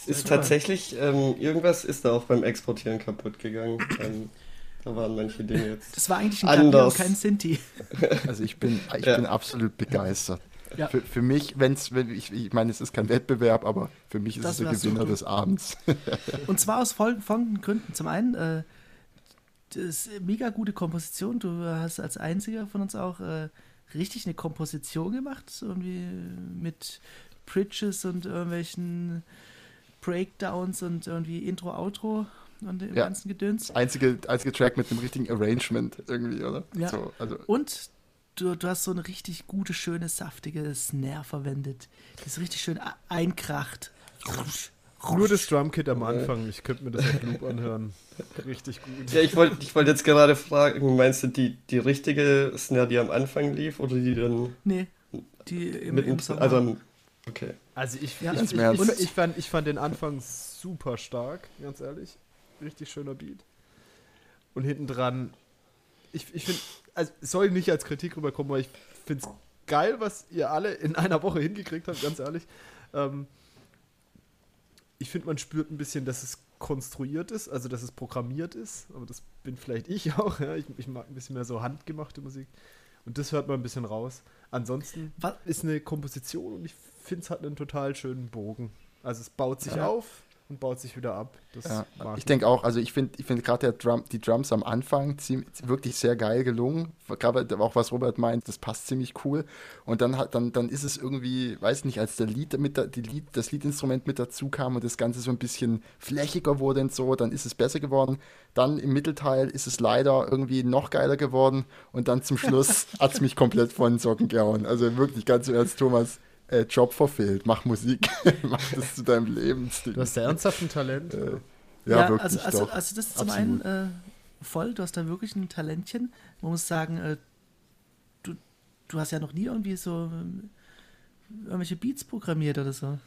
Es ist tatsächlich, ähm, irgendwas ist da auch beim Exportieren kaputt gegangen. Ähm, da waren manche Dinge jetzt. Das war eigentlich ein anders. kein Sinti. Also ich bin, ich ja. bin absolut begeistert. Ja. Für, für mich, wenn's, wenn ich, ich meine, es ist kein Wettbewerb, aber für mich ist das es der Gewinner des Abends. Und zwar aus folgenden Gründen. Zum einen, äh, das ist mega gute Komposition. Du hast als einziger von uns auch äh, richtig eine Komposition gemacht, irgendwie mit Bridges und irgendwelchen Breakdowns und irgendwie Intro, Outro und dem ja. ganzen Gedöns. Einzige, einzige Track mit einem richtigen Arrangement irgendwie, oder? Ja. So, also. Und du, du hast so eine richtig gute, schöne, saftige Snare verwendet. Die ist richtig schön einkracht. Nur das Drumkit am Anfang, ich könnte mir das auf Loop anhören. Richtig gut. Ja, ich wollte ich wollt jetzt gerade fragen, meinst du die, die richtige Snare, die am Anfang lief, oder die dann. Nee, die im, mit, im Sommer. Also, okay. Also ich, ja, ich, ich, ich, ich, fand, ich fand den Anfang super stark, ganz ehrlich. Richtig schöner Beat. Und hinten dran, ich, ich finde, also soll nicht als Kritik rüberkommen, aber ich finde es geil, was ihr alle in einer Woche hingekriegt habt, ganz ehrlich. Ähm, ich finde, man spürt ein bisschen, dass es konstruiert ist, also dass es programmiert ist, aber das bin vielleicht ich auch. Ja? Ich, ich, mag ein bisschen mehr so handgemachte Musik und das hört man ein bisschen raus. Ansonsten Was? ist eine Komposition und ich finde es hat einen total schönen Bogen. Also es baut sich ja. auf, und baut sich wieder ab. Ja, ich denke auch, also ich finde ich find gerade Drum, die Drums am Anfang ziemlich, wirklich sehr geil gelungen. Gerade auch was Robert meint, das passt ziemlich cool. Und dann hat dann, dann ist es irgendwie, weiß nicht, als der Lied mit der, die Lied, das Liedinstrument mit dazu kam und das Ganze so ein bisschen flächiger wurde und so, dann ist es besser geworden. Dann im Mittelteil ist es leider irgendwie noch geiler geworden und dann zum Schluss hat es mich komplett von den Socken gehauen. Also wirklich ganz im Ernst, Thomas äh, Job verfehlt, mach Musik, mach das zu deinem Lebensstil. Du hast ja ernsthaft ein Talent. Äh, ja, ja, wirklich. Also, also, doch. also das ist zum einen äh, voll, du hast da wirklich ein Talentchen. Man muss sagen, äh, du, du hast ja noch nie irgendwie so äh, irgendwelche Beats programmiert oder so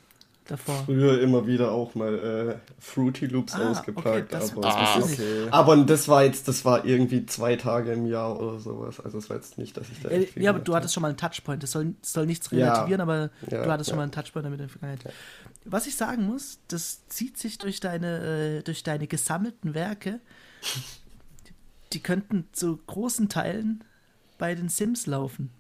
davor? Früher immer wieder auch mal äh, Fruity Loops ah, ausgepackt. Okay, das, aber, ah, das okay. aber das war jetzt, das war irgendwie zwei Tage im Jahr oder sowas. Also es war jetzt nicht, dass ich da. Äh, ja, aber du hattest schon mal einen Touchpoint. Das soll, das soll nichts relativieren, ja. aber ja, du hattest ja. schon mal einen Touchpoint damit in der Vergangenheit. Was ich sagen muss, das zieht sich durch deine, äh, durch deine gesammelten Werke. Die könnten zu großen Teilen bei den Sims laufen.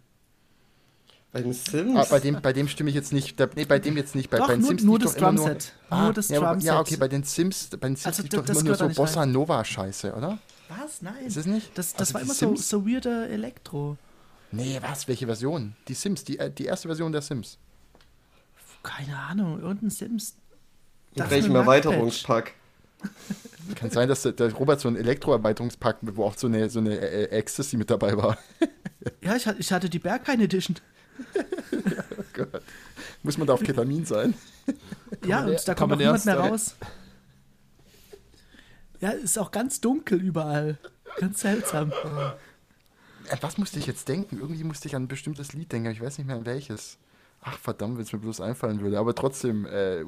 Bei den Sims? Ah, bei, dem, bei dem stimme ich jetzt nicht. Da, nee, bei dem jetzt nicht. Bei, doch, bei den nur, Sims nur das Drumset. Nur, ah, nur das ja, Drumset. Ja, okay, bei den Sims, bei den Sims also, doch immer nur so Bossa Nova-Scheiße, oder? Was? Nein. Ist es nicht? Das, das also war immer so, so weirder Elektro. Nee, was? Welche Version? Die Sims, die, äh, die erste Version der Sims. Keine Ahnung, irgendein Sims. In welchem Erweiterungspack? Kann sein, dass der, der Robert so ein Elektro-Erweiterungspack, wo auch so eine, so eine äh, Ecstasy mit dabei war. ja, ich, ich hatte die Berghain Edition. oh Gott. Muss man da auf Ketamin sein? ja, und da kommt auch niemand mehr raus. Ja, ist auch ganz dunkel überall. Ganz seltsam. Äh, was musste ich jetzt denken? Irgendwie musste ich an ein bestimmtes Lied denken, aber ich weiß nicht mehr an welches. Ach verdammt, wenn es mir bloß einfallen würde. Aber trotzdem, äh,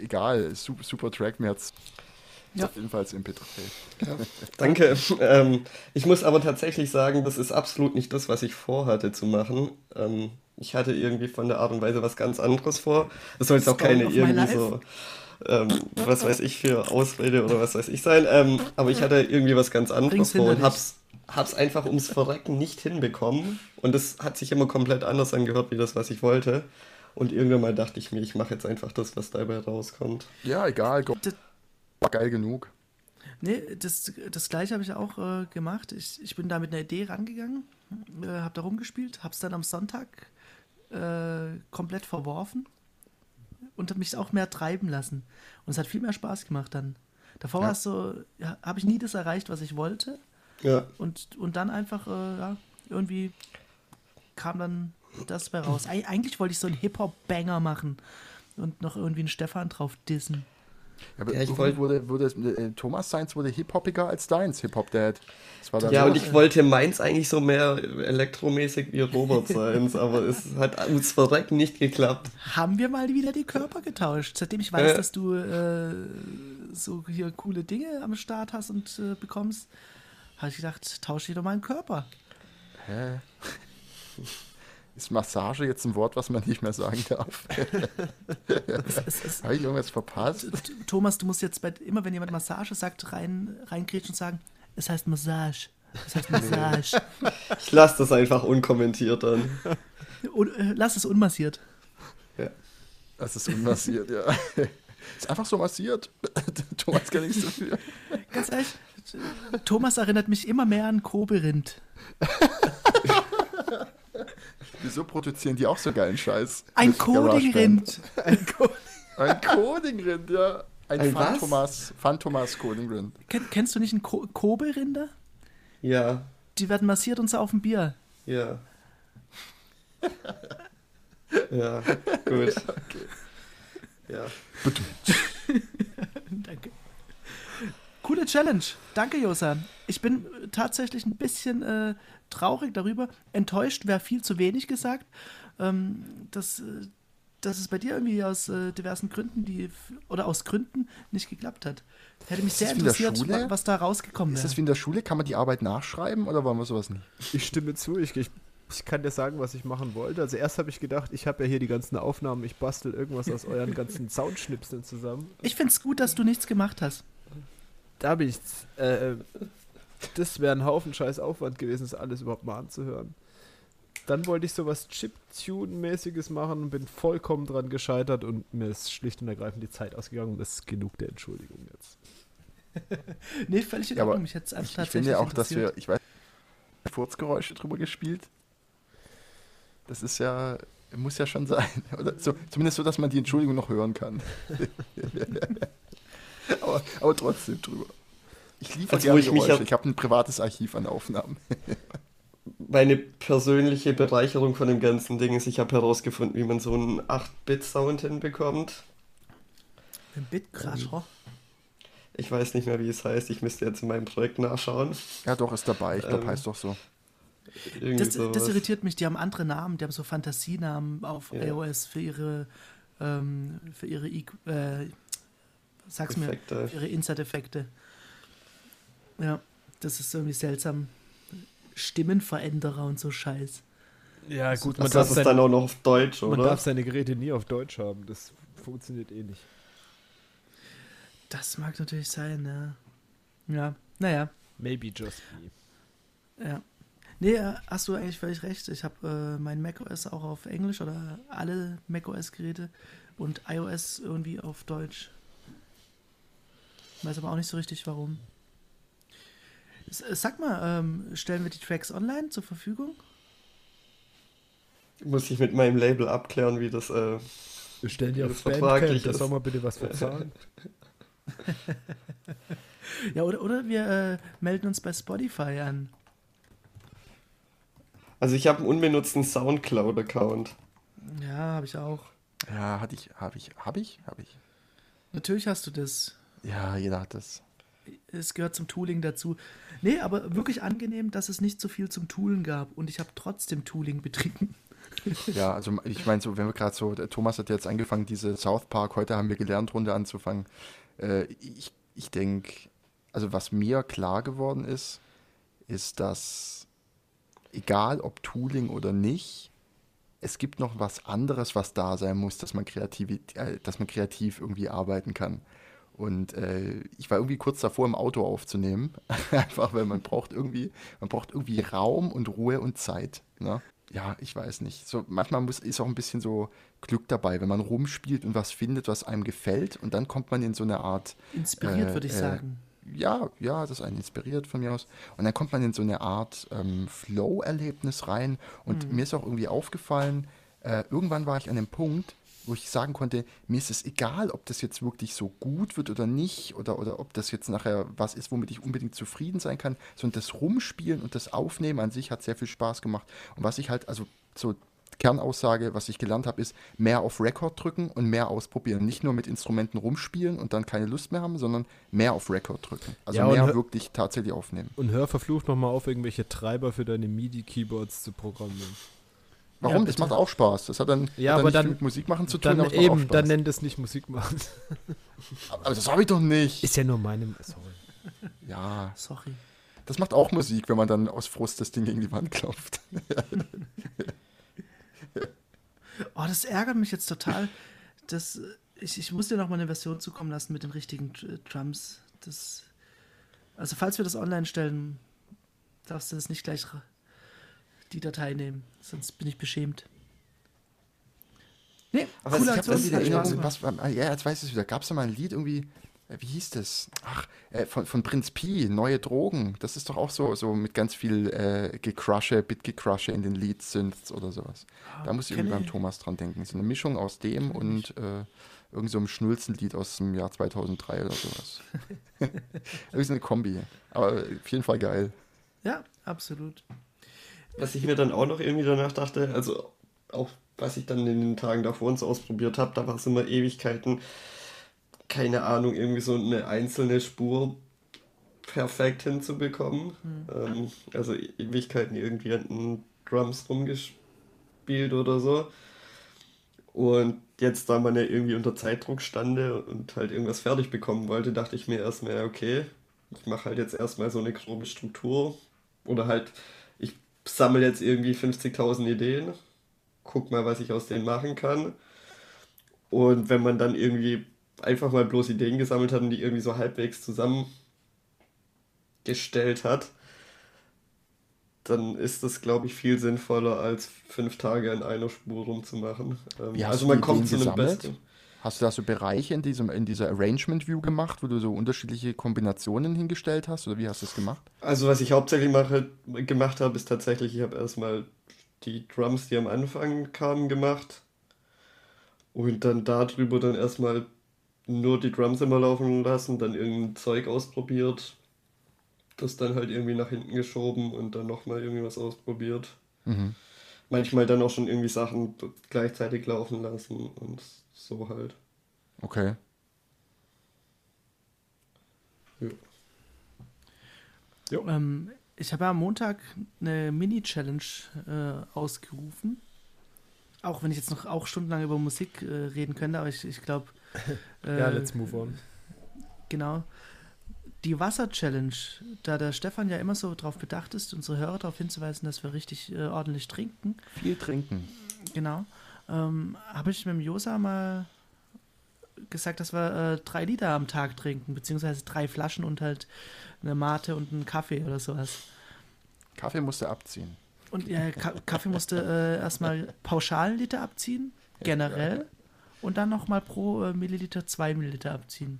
egal, super, super Track, mir hat's ja. Auf jeden Fall als MP3. Ja. Danke. ähm, ich muss aber tatsächlich sagen, das ist absolut nicht das, was ich vorhatte zu machen. Ähm, ich hatte irgendwie von der Art und Weise was ganz anderes vor. Das soll jetzt auch keine irgendwie so, ähm, was weiß ich, für Ausrede oder was weiß ich sein. Ähm, aber ich hatte irgendwie was ganz anderes vor und hab's, hab's einfach ums Verrecken nicht hinbekommen. Und das hat sich immer komplett anders angehört, wie das, was ich wollte. Und irgendwann mal dachte ich mir, ich mache jetzt einfach das, was dabei rauskommt. Ja, egal. War geil genug. Nee, das, das gleiche habe ich auch äh, gemacht. Ich, ich bin da mit einer Idee rangegangen, äh, habe da rumgespielt, habe es dann am Sonntag äh, komplett verworfen und mich auch mehr treiben lassen. Und es hat viel mehr Spaß gemacht dann. Davor ja. war es so, ja, habe ich nie das erreicht, was ich wollte. Ja. Und, und dann einfach, äh, ja, irgendwie kam dann das bei raus. Eig eigentlich wollte ich so einen Hip-Hop-Banger machen und noch irgendwie einen Stefan drauf dissen. Ja, aber ja, ich wollte, wurde, wurde, äh, Thomas Seins wurde hip-hoppiger als deins Hip-Hop-Dad. Ja, und ich wollte meins eigentlich so mehr elektromäßig wie Robert Seins, aber es hat uns verrecken nicht geklappt. Haben wir mal wieder die Körper getauscht. Seitdem ich weiß, äh. dass du äh, so hier coole Dinge am Start hast und äh, bekommst, habe ich gedacht, tausche ich doch mal einen Körper. Hä? Ist Massage jetzt ein Wort, was man nicht mehr sagen darf? Habe ich irgendwas verpasst? Thomas, du musst jetzt bei, immer, wenn jemand Massage sagt, rein, und sagen, es heißt Massage. Es heißt Massage. ich lasse das einfach unkommentiert dann. Und, äh, lass es unmassiert. Ja. Lass es unmassiert, ja. Ist einfach so massiert. Thomas kann nichts dafür. Ganz ehrlich, Thomas erinnert mich immer mehr an Koberind. Wieso produzieren die auch so geilen Scheiß? Ein Coding-Rind. Ein, Co ein Coding-Rind, ja. Ein, ein Phantomas, Phantomas Coding-Rind. Ken, kennst du nicht einen Ko Kobe-Rinder? Ja. Die werden massiert und so auf dem Bier. Ja. ja, gut. Ja, okay. ja. Danke. Coole Challenge. Danke, Josan. Ich bin tatsächlich ein bisschen äh, traurig darüber. Enttäuscht wäre viel zu wenig gesagt. Ähm, dass, äh, dass es bei dir irgendwie aus äh, diversen Gründen, die oder aus Gründen nicht geklappt hat. Hätte mich sehr interessiert, was da rausgekommen wäre. Ist das wie in der Schule? Kann man die Arbeit nachschreiben oder wollen wir sowas nicht? Ich stimme zu. Ich, ich, ich kann dir sagen, was ich machen wollte. Also erst habe ich gedacht, ich habe ja hier die ganzen Aufnahmen, ich bastel irgendwas aus euren ganzen Soundschnipseln zusammen. Ich finde es gut, dass du nichts gemacht hast da habe ich. Äh, das wäre ein Haufen scheiß Aufwand gewesen, das alles überhaupt mal anzuhören. Dann wollte ich sowas Chip-Tune-mäßiges machen und bin vollkommen dran gescheitert und mir ist schlicht und ergreifend die Zeit ausgegangen. Das ist genug der Entschuldigung jetzt. nee, völlig in Ordnung. Ja, ich, jetzt ich, ich finde ja auch, dass wir, ich weiß, Furzgeräusche drüber gespielt. Das ist ja, muss ja schon sein. Oder so, zumindest so, dass man die Entschuldigung noch hören kann. aber, aber trotzdem drüber. Ich liefere also, gerne ich, mich ich habe ein privates Archiv an Aufnahmen. Meine persönliche Bereicherung von dem ganzen Ding ist, ich habe herausgefunden, wie man so einen 8-Bit-Sound hinbekommt. Ein Bitcrusher? Ich weiß nicht mehr, wie es heißt. Ich müsste jetzt in meinem Projekt nachschauen. Ja, doch, ist dabei. Ich glaube, ähm, heißt doch so. Das, das, irritiert mich. Die haben andere Namen. Die haben so Fantasienamen auf ja. iOS für ihre, ähm, für ihre äh, sag's Effekte. mir, ihre Insert-Effekte. Ja, das ist irgendwie seltsam. Stimmenveränderer und so Scheiß. Ja, gut, man darf, sein, dann auch noch auf Deutsch, oder? Man darf seine Geräte nie auf Deutsch haben. Das funktioniert eh nicht. Das mag natürlich sein, ja. Ja, naja. Maybe just me. Ja. Nee, äh, hast du eigentlich völlig recht. Ich habe äh, mein macOS auch auf Englisch oder alle macOS-Geräte und iOS irgendwie auf Deutsch. Weiß aber auch nicht so richtig, warum. Sag mal, ähm, stellen wir die Tracks online zur Verfügung? Muss ich mit meinem Label abklären, wie das. Äh, wir stellen die auf Bandcamp, da soll man bitte was verzahlen. ja, oder, oder wir äh, melden uns bei Spotify an. Also ich habe einen unbenutzten Soundcloud-Account. Ja, habe ich auch. Ja, hatte ich, habe ich, habe ich, habe ich. Natürlich hast du das. Ja, jeder hat das. Es gehört zum Tooling dazu. Nee, aber wirklich angenehm, dass es nicht so viel zum Toolen gab und ich habe trotzdem Tooling betrieben. Ja, also ich meine, so, wenn wir gerade so, Thomas hat jetzt angefangen, diese South Park, heute haben wir gelernt, Runde anzufangen. Äh, ich ich denke, also was mir klar geworden ist, ist, dass egal ob Tooling oder nicht, es gibt noch was anderes, was da sein muss, dass man kreativ, äh, dass man kreativ irgendwie arbeiten kann. Und äh, ich war irgendwie kurz davor, im Auto aufzunehmen. Einfach, weil man braucht irgendwie, man braucht irgendwie Raum und Ruhe und Zeit. Ne? Ja, ich weiß nicht. So, manchmal muss, ist auch ein bisschen so Glück dabei, wenn man rumspielt und was findet, was einem gefällt. Und dann kommt man in so eine Art. Inspiriert, äh, würde ich äh, sagen. Ja, ja, das ist einen inspiriert von mir aus. Und dann kommt man in so eine Art ähm, Flow-Erlebnis rein. Und mhm. mir ist auch irgendwie aufgefallen, äh, irgendwann war ich an dem Punkt, wo ich sagen konnte, mir ist es egal, ob das jetzt wirklich so gut wird oder nicht, oder, oder ob das jetzt nachher was ist, womit ich unbedingt zufrieden sein kann, sondern das Rumspielen und das Aufnehmen an sich hat sehr viel Spaß gemacht. Und was ich halt, also so Kernaussage, was ich gelernt habe, ist mehr auf Rekord drücken und mehr ausprobieren. Nicht nur mit Instrumenten rumspielen und dann keine Lust mehr haben, sondern mehr auf Rekord drücken. Also ja, mehr wirklich tatsächlich aufnehmen. Und hör verflucht nochmal auf, irgendwelche Treiber für deine MIDI-Keyboards zu programmieren. Warum? Ja, das macht auch Spaß. Das hat dann, ja, hat aber dann mit Musik machen zu tun. Dann eben, dann nennt es nicht Musik machen. aber das habe ich doch nicht. Ist ja nur meine. Sorry. Ja. Sorry. Das macht auch Musik, wenn man dann aus Frust das Ding gegen die Wand klopft. Oh, das ärgert mich jetzt total. Das, ich, ich muss dir noch mal eine Version zukommen lassen mit den richtigen Drums. Das, also falls wir das online stellen, darfst du das nicht gleich die Datei nehmen, sonst bin ich beschämt. Nee, aber coole ich habe wieder Erinnerung, was, ja, jetzt weiß ich es wieder. Gab es da mal ein Lied irgendwie, äh, wie hieß das? Ach, äh, von, von Prinz Pi, Neue Drogen. Das ist doch auch so, so mit ganz viel äh, Gecrushe, Bitgecrushe in den Lead-Synths oder sowas. Ah, da muss ich irgendwie beim Thomas dran denken. So eine Mischung aus dem und äh, irgend so einem Schnulzenlied aus dem Jahr 2003 oder sowas. irgendwie so eine Kombi. Aber auf jeden Fall geil. Ja, absolut. Was ich mir dann auch noch irgendwie danach dachte, also auch was ich dann in den Tagen davor uns ausprobiert habe, da war es immer Ewigkeiten, keine Ahnung, irgendwie so eine einzelne Spur perfekt hinzubekommen. Mhm. Ähm, also Ewigkeiten irgendwie an den Drums rumgespielt oder so. Und jetzt, da man ja irgendwie unter Zeitdruck stande und halt irgendwas fertig bekommen wollte, dachte ich mir erstmal, okay, ich mache halt jetzt erstmal so eine grobe Struktur. Oder halt, sammle jetzt irgendwie 50.000 Ideen guck mal, was ich aus denen machen kann. Und wenn man dann irgendwie einfach mal bloß Ideen gesammelt hat und die irgendwie so halbwegs zusammengestellt hat, dann ist das, glaube ich, viel sinnvoller, als fünf Tage in einer Spur rumzumachen. Ähm, also man kommt zu einem Besten. Hast du da so Bereiche in, diesem, in dieser Arrangement View gemacht, wo du so unterschiedliche Kombinationen hingestellt hast? Oder wie hast du das gemacht? Also was ich hauptsächlich mache, gemacht habe, ist tatsächlich, ich habe erstmal die Drums, die am Anfang kamen, gemacht. Und dann darüber dann erstmal nur die Drums immer laufen lassen, dann irgendein Zeug ausprobiert, das dann halt irgendwie nach hinten geschoben und dann nochmal irgendwie was ausprobiert. Mhm. Manchmal dann auch schon irgendwie Sachen gleichzeitig laufen lassen und so halt. Okay. Ja. Jo. Ähm, ich habe ja am Montag eine Mini-Challenge äh, ausgerufen. Auch wenn ich jetzt noch auch stundenlang über Musik äh, reden könnte, aber ich, ich glaube. Äh, ja, let's move on. Genau. Die Wasser-Challenge, da der Stefan ja immer so darauf bedacht ist, unsere Hörer darauf hinzuweisen, dass wir richtig äh, ordentlich trinken. Viel trinken. Genau. Ähm, habe ich mit dem Josa mal gesagt, dass wir äh, drei Liter am Tag trinken, beziehungsweise drei Flaschen und halt eine Mate und einen Kaffee oder sowas. Kaffee musste abziehen. Und ja, Ka Kaffee musste äh, erstmal pauschal Liter abziehen, generell. Und dann nochmal pro äh, Milliliter zwei Milliliter abziehen.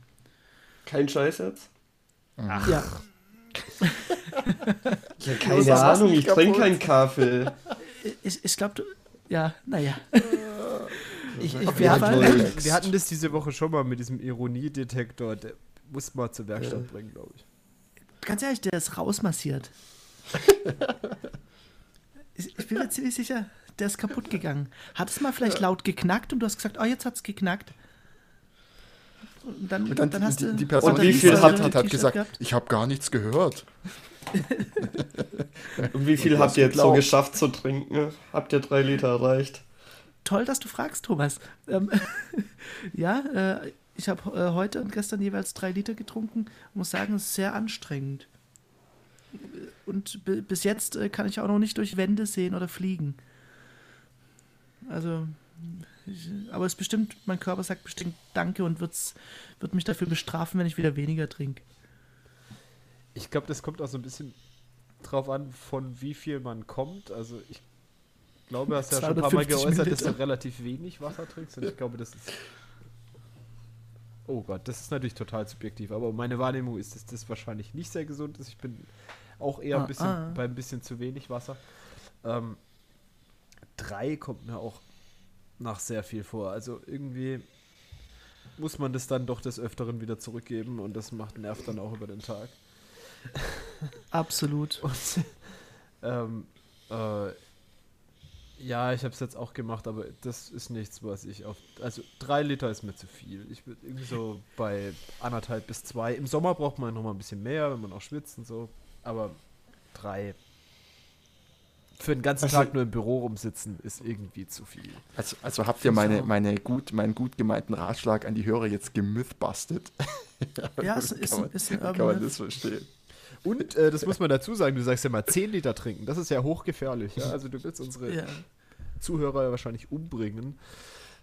Kein Scheiß jetzt? Ach. Ja. ja keine Ahnung, ich trinke keinen Kaffee. Ich, ich glaube, du. Ja, naja. ich, ich, wir, hatten, wir hatten das diese Woche schon mal mit diesem Ironiedetektor. Der muss mal zur Werkstatt ja. bringen, glaube ich. Ganz ehrlich, der ist rausmassiert. ich, ich bin mir ziemlich sicher, der ist kaputt gegangen. Hat es mal vielleicht laut geknackt und du hast gesagt, oh, jetzt hat es geknackt. Und dann, und dann, dann hast die, du. Die Person, die wie viel hat, hat, hat gesagt, gehabt? ich habe gar nichts gehört. und wie viel habt ihr jetzt so geschafft zu trinken? Habt ihr drei Liter erreicht? Toll, dass du fragst, Thomas. Ähm, ja, äh, ich habe äh, heute und gestern jeweils drei Liter getrunken. Muss sagen, es ist sehr anstrengend. Und bis jetzt äh, kann ich auch noch nicht durch Wände sehen oder fliegen. Also, ich, aber es bestimmt, mein Körper sagt bestimmt Danke und wird's, wird mich dafür bestrafen, wenn ich wieder weniger trinke. Ich glaube, das kommt auch so ein bisschen drauf an, von wie viel man kommt. Also ich glaube, du hast ja schon ein paar Mal geäußert, Milliliter. dass du relativ wenig Wasser trinkst und ich glaube, das ist Oh Gott, das ist natürlich total subjektiv, aber meine Wahrnehmung ist, dass das wahrscheinlich nicht sehr gesund ist. Ich bin auch eher ein ah, bisschen ah. bei ein bisschen zu wenig Wasser. Ähm, drei kommt mir auch nach sehr viel vor. Also irgendwie muss man das dann doch des Öfteren wieder zurückgeben und das macht nervt dann auch über den Tag. Absolut. Und, ähm, äh, ja, ich habe es jetzt auch gemacht, aber das ist nichts, was ich auf. Also drei Liter ist mir zu viel. Ich würde irgendwie so bei anderthalb bis zwei. Im Sommer braucht man noch mal ein bisschen mehr, wenn man auch schwitzt und so. Aber drei für den ganzen also, Tag nur im Büro rumsitzen ist irgendwie zu viel. Also, also habt ihr meine, meine gut, meinen gut gemeinten Ratschlag an die Hörer jetzt gemythbustet? ja, es ist, man, ist ein Kann man das verstehen? Und äh, das muss man dazu sagen, du sagst ja mal 10 Liter trinken. Das ist ja hochgefährlich. Ja? Also du willst unsere ja. Zuhörer wahrscheinlich umbringen.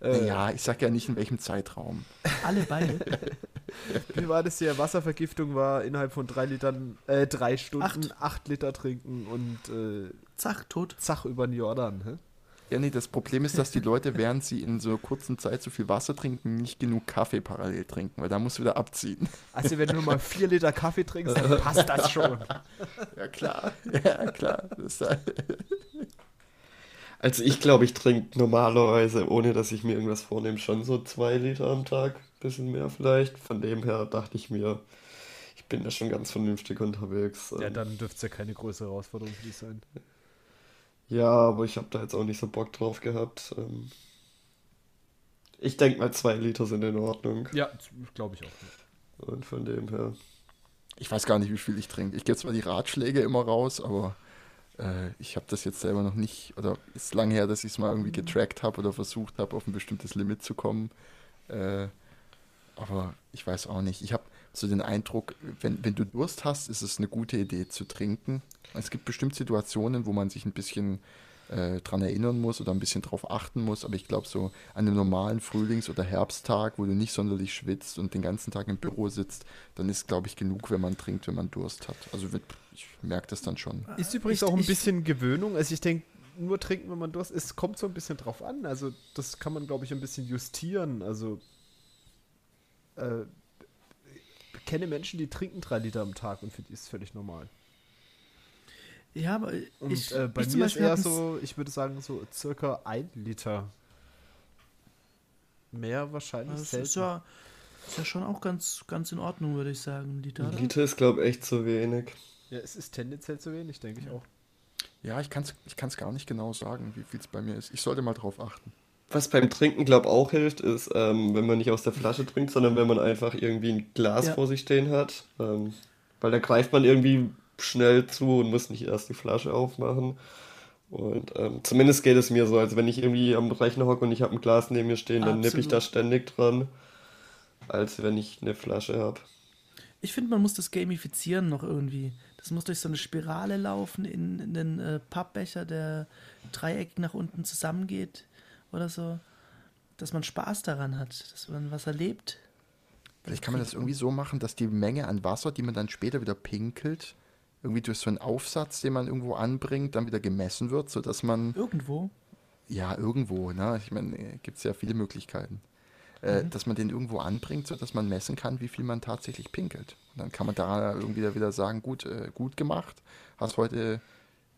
Äh, ja, ich sag ja nicht in welchem Zeitraum. Alle beide. Wie war das hier? Wasservergiftung war innerhalb von drei Litern, äh, drei Stunden acht, acht Liter trinken und äh, Zach, tot. Zach über den Jordan. Hä? Ja, nee, das Problem ist, dass die Leute, während sie in so kurzen Zeit so viel Wasser trinken, nicht genug Kaffee parallel trinken, weil da musst du wieder abziehen. Also wenn du nur mal vier Liter Kaffee trinkst, dann passt das schon. Ja, klar. Ja, klar. also ich glaube, ich trinke normalerweise, ohne dass ich mir irgendwas vornehme, schon so zwei Liter am Tag, bisschen mehr vielleicht. Von dem her dachte ich mir, ich bin da schon ganz vernünftig unterwegs. Ja, dann dürfte es ja keine größere Herausforderung für dich sein. Ja, aber ich habe da jetzt auch nicht so Bock drauf gehabt. Ähm, ich denke mal, zwei Liter sind in Ordnung. Ja, glaube ich auch. Und von dem her. Ich weiß gar nicht, wie viel ich trinke. Ich gebe zwar die Ratschläge immer raus, aber äh, ich habe das jetzt selber noch nicht, oder ist lange her, dass ich es mal irgendwie getrackt habe oder versucht habe, auf ein bestimmtes Limit zu kommen. Äh, aber ich weiß auch nicht. Ich habe so den Eindruck, wenn, wenn du Durst hast, ist es eine gute Idee zu trinken. Es gibt bestimmt Situationen, wo man sich ein bisschen äh, dran erinnern muss oder ein bisschen drauf achten muss, aber ich glaube, so an einem normalen Frühlings- oder Herbsttag, wo du nicht sonderlich schwitzt und den ganzen Tag im Büro sitzt, dann ist, glaube ich, genug, wenn man trinkt, wenn man Durst hat. Also ich merke das dann schon. Ist übrigens ich, auch ein bisschen Gewöhnung. Also ich denke, nur trinken, wenn man Durst ist, es kommt so ein bisschen drauf an. Also das kann man, glaube ich, ein bisschen justieren. Also äh, kenne Menschen, die trinken drei Liter am Tag und für die ist es völlig normal. Ja, aber und, ich, äh, bei ich mir ist eher so, ich würde sagen, so circa ein Liter. Mehr wahrscheinlich das selten. Ist ja, ist ja schon auch ganz, ganz in Ordnung, würde ich sagen, Liter. Ein Liter ist, glaube ich, echt zu wenig. Ja, es ist tendenziell zu wenig, denke ich auch. Ja, ich kann es ich kann's gar nicht genau sagen, wie viel es bei mir ist. Ich sollte mal drauf achten. Was beim Trinken, glaube ich, auch hilft, ist, ähm, wenn man nicht aus der Flasche trinkt, sondern wenn man einfach irgendwie ein Glas ja. vor sich stehen hat. Ähm, weil da greift man irgendwie schnell zu und muss nicht erst die Flasche aufmachen. Und ähm, zumindest geht es mir so, als wenn ich irgendwie am Rechner hocke und ich habe ein Glas neben mir stehen, dann nippe ich da ständig dran, als wenn ich eine Flasche habe. Ich finde, man muss das gamifizieren noch irgendwie. Das muss durch so eine Spirale laufen in, in den äh, Pappbecher, der dreieckig nach unten zusammengeht oder so, dass man Spaß daran hat, dass man was erlebt. Vielleicht kann man das irgendwie so machen, dass die Menge an Wasser, die man dann später wieder pinkelt, irgendwie durch so einen Aufsatz, den man irgendwo anbringt, dann wieder gemessen wird, sodass man. Irgendwo? Ja, irgendwo, ne? Ich meine, äh, gibt es ja viele Möglichkeiten. Äh, mhm. Dass man den irgendwo anbringt, sodass man messen kann, wie viel man tatsächlich pinkelt. Und dann kann man da irgendwie wieder sagen, gut, äh, gut gemacht, hast heute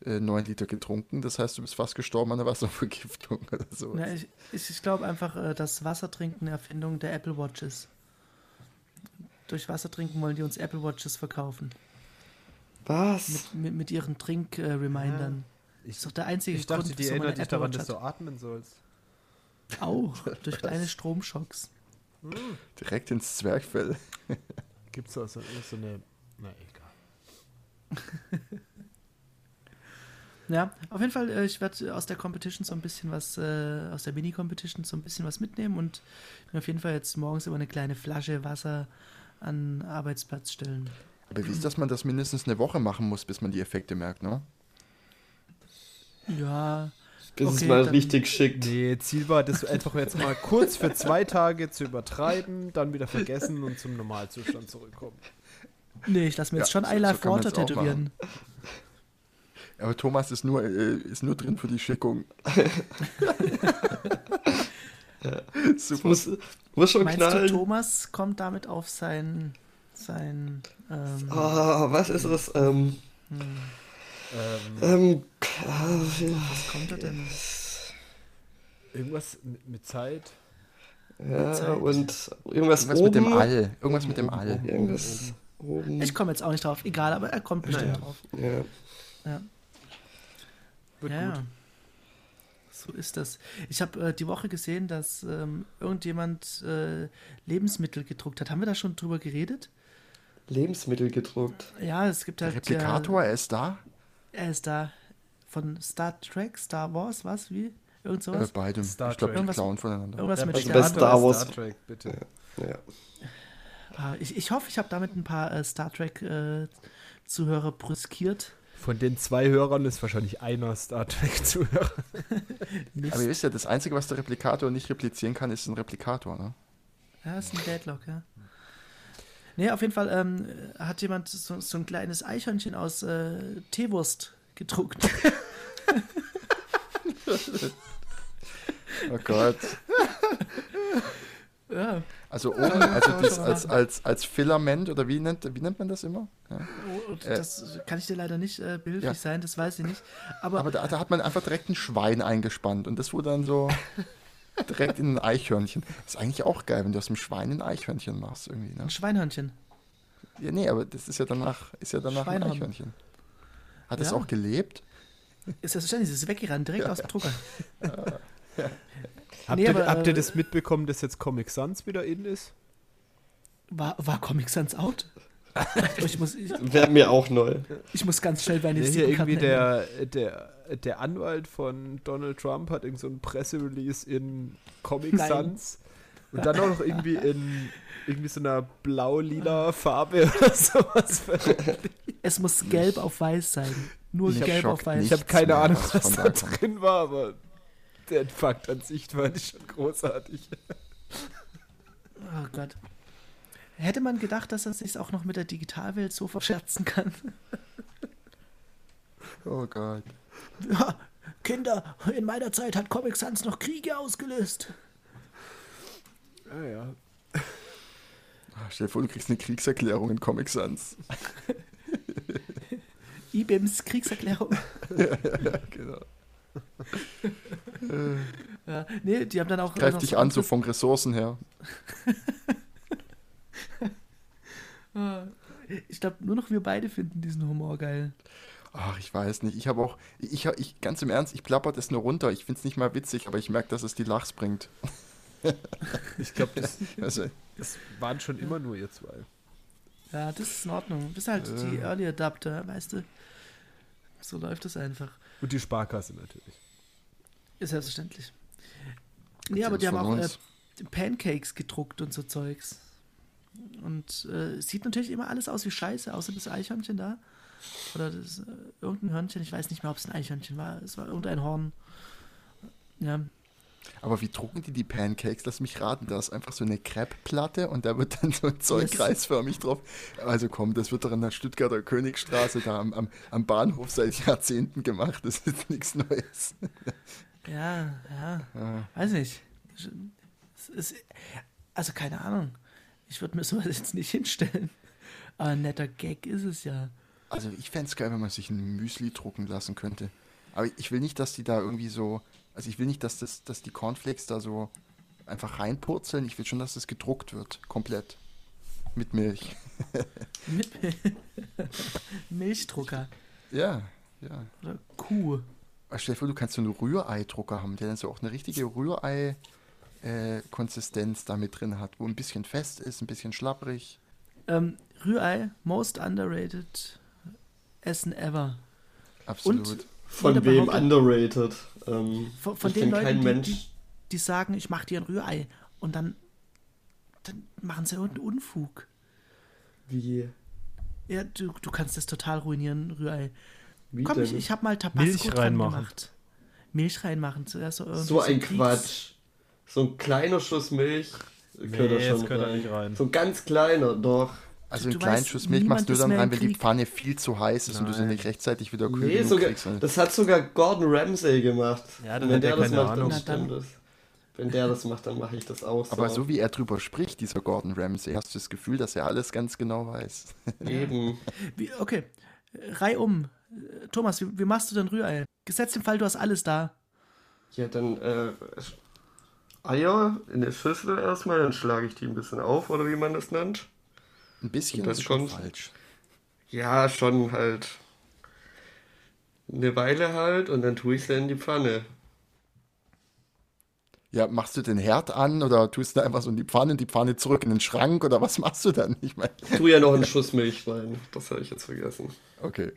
äh, 9 Liter getrunken, das heißt, du bist fast gestorben an der Wasservergiftung oder so. Ja, ich, ich glaube einfach, äh, dass Wassertrinken eine Erfindung der Apple Watch ist. Durch Wassertrinken wollen die uns Apple Watches verkaufen. Was? Mit, mit, mit ihren Trink-Remindern. Äh, ist doch der einzige ich dachte, Grund, die erinnert dich daran, dass du atmen sollst. Auch, durch kleine Stromschocks. Hm. Direkt ins Zwergfell. Gibt es da so, so eine. Na, egal. Ja, auf jeden Fall, äh, ich werde aus der Competition so ein bisschen was, äh, aus der Mini-Competition so ein bisschen was mitnehmen und mir auf jeden Fall jetzt morgens immer eine kleine Flasche Wasser an den Arbeitsplatz stellen. Aber wie ist das, man das mindestens eine Woche machen muss, bis man die Effekte merkt, ne? Ja. Bis okay, es mal richtig schickt. Nee, Ziel war, das einfach jetzt mal kurz für zwei Tage zu übertreiben, dann wieder vergessen und zum Normalzustand zurückkommen. Nee, ich lasse mir jetzt ja, schon I Life so Water tätowieren. Aber Thomas ist nur, äh, ist nur drin für die Schickung. Super. Muss, muss schon Meinst knallen. du, Thomas kommt damit auf sein. sein ähm, oh, was ist das? Ähm, hm. ähm, was kommt da denn? Irgendwas mit, Zeit. Ja, Zeit. und irgendwas, irgendwas mit dem All. Irgendwas mit dem All. Irgendwas oben. Ich komme jetzt auch nicht drauf. Egal, aber er kommt bestimmt naja. drauf. Ja. ja. Wird ja, gut. So ist das. Ich habe äh, die Woche gesehen, dass ähm, irgendjemand äh, Lebensmittel gedruckt hat. Haben wir da schon drüber geredet? Lebensmittel gedruckt? Ja, es gibt halt. Der Replikator, er ist da? Er ist da. Von Star Trek, Star Wars, was? Wie? Irgend sowas? Äh, beidem. Star ich glaube, die klauen voneinander. Irgendwas mit also bei Star Wars. Star Trek, bitte. Ja. ja. Ah, ich, ich hoffe, ich habe damit ein paar äh, Star Trek-Zuhörer äh, brüskiert. Von den zwei Hörern ist wahrscheinlich einer Star Trek-Zuhörer. Aber ihr wisst ja, das Einzige, was der Replikator nicht replizieren kann, ist ein Replikator, ne? Ja, ist ein Deadlock, ja. Nee, auf jeden Fall ähm, hat jemand so, so, ein kleines Eichhörnchen aus äh, Teewurst gedruckt. oh Gott. Ja. Also oben, also das als, als, als Filament oder wie nennt, wie nennt man das immer? Ja. Oh, das kann ich dir leider nicht äh, behilflich ja. sein, das weiß ich nicht. Aber, Aber da, da, hat man einfach direkt ein Schwein eingespannt und das wurde dann so direkt in ein Eichhörnchen. Das ist eigentlich auch geil, wenn du aus dem Schwein ein Eichhörnchen machst irgendwie. Ne? Ein Schweinhörnchen. Ja, nee, aber das ist ja danach, ist ja danach ein Eichhörnchen. Hat es auch gelebt? Ist das verständlich? Es ist weggerannt, direkt aus dem Drucker. ja. Habt, nee, ihr, aber, habt ihr das mitbekommen, dass jetzt Comic Sans wieder in ist? War, war Comic Sans out? Wäre mir auch neu. Ich muss ganz schnell bei den ja, hier irgendwie der, der, der Anwalt von Donald Trump hat irgend so ein Presserelease in Comic Nein. Sans und dann auch noch irgendwie in irgendwie so einer blau-lila Farbe oder sowas. Es muss gelb auf weiß sein. Nur ich gelb auf weiß. Ich habe keine Ahnung, was da drin war, aber der Fakt an sich fand ich schon großartig. Oh Gott. Hätte man gedacht, dass er sich auch noch mit der Digitalwelt so verscherzen kann? Oh Gott. Ja, Kinder, in meiner Zeit hat Comic Sans noch Kriege ausgelöst. Ah ja. Ach, stell dir vor, du kriegst eine Kriegserklärung in Comic Sans. IBIMS Kriegserklärung. ja, ja, genau. Ja, nee, die haben dann auch. Greift dich so an, so von Ressourcen her. ich glaube, nur noch wir beide finden diesen Humor geil. Ach, ich weiß nicht. Ich habe auch, ich, ich, ganz im Ernst, ich plapper das nur runter. Ich finde es nicht mal witzig, aber ich merke, dass es die Lachs bringt. ich glaube, das, also, das waren schon immer nur ihr zwei. Ja, das ist in Ordnung. Das ist halt äh. die Early Adapter, weißt du. So läuft es einfach. Und die Sparkasse natürlich. Ist selbstverständlich. Nee, aber die haben auch äh, Pancakes gedruckt und so Zeugs. Und äh, sieht natürlich immer alles aus wie Scheiße, außer das Eichhörnchen da. Oder das, äh, irgendein Hörnchen, ich weiß nicht mehr, ob es ein Eichhörnchen war. Es war irgendein Horn. Ja. Aber wie drucken die die Pancakes? Lass mich raten, da ist einfach so eine Crepe-Platte und da wird dann so ein Zeug yes. kreisförmig drauf. Also komm, das wird doch in der Stuttgarter Königstraße da am, am, am Bahnhof seit Jahrzehnten gemacht. Das ist nichts Neues. Ja, ja. ja. Weiß nicht. Ist, also keine Ahnung. Ich würde mir sowas jetzt nicht hinstellen. Aber ein netter Gag ist es ja. Also ich fände es geil, wenn man sich ein Müsli drucken lassen könnte. Aber ich will nicht, dass die da irgendwie so. Also ich will nicht, dass, das, dass die Cornflakes da so einfach reinpurzeln. Ich will schon, dass das gedruckt wird. Komplett. Mit Milch. Mit Milchdrucker. Ja, ja. Oder Kuh. Stell dir vor, du kannst so einen Rührei-Drucker haben, der dann so auch eine richtige Rührei-Konsistenz da mit drin hat, wo ein bisschen fest ist, ein bisschen schlapprig. Ähm, Rührei, most underrated Essen ever. Absolut. Und von wem underrated? Ähm, von, von den Leuten, die, die, die, sagen, ich mache dir ein Rührei und dann, dann machen sie irgendeinen Unfug. Wie? Ja, du, du kannst das total ruinieren, Rührei. Wie Komm, denn? ich, ich habe mal Tabasco Milch reinmachen. gemacht. Milch reinmachen. Zuerst so, so ein so Quatsch. So ein kleiner Schuss Milch gehört nee, da schon rein. nicht rein. So ein ganz kleiner, doch. Also einen kleinen Schuss Milch machst du dann rein, wenn die Pfanne viel zu heiß ist Nein. und du sie nicht rechtzeitig wieder kühl nee, sogar, kriegst. Das hat sogar Gordon Ramsay gemacht. Ja, dann wenn der das macht, Ahnung. dann stimmt das. Wenn der das macht, dann mache ich das auch. So. Aber so wie er drüber spricht, dieser Gordon Ramsay, hast du das Gefühl, dass er alles ganz genau weiß. Eben. Wie, okay, Reihe um. Thomas, wie, wie, machst du denn Rührei? Gesetzt im Fall, du hast alles da. Ja, dann äh, Eier in der Schüssel erstmal, dann schlage ich die ein bisschen auf, oder wie man das nennt. Ein bisschen das ist schon falsch. Ja, schon halt eine Weile halt und dann tue ich sie in die Pfanne. Ja, machst du den Herd an oder tust du einfach so in die Pfanne, die Pfanne zurück in den Schrank oder was machst du dann? Ich meine. Tue ja noch einen Schuss Milch rein. Das habe ich jetzt vergessen. Okay.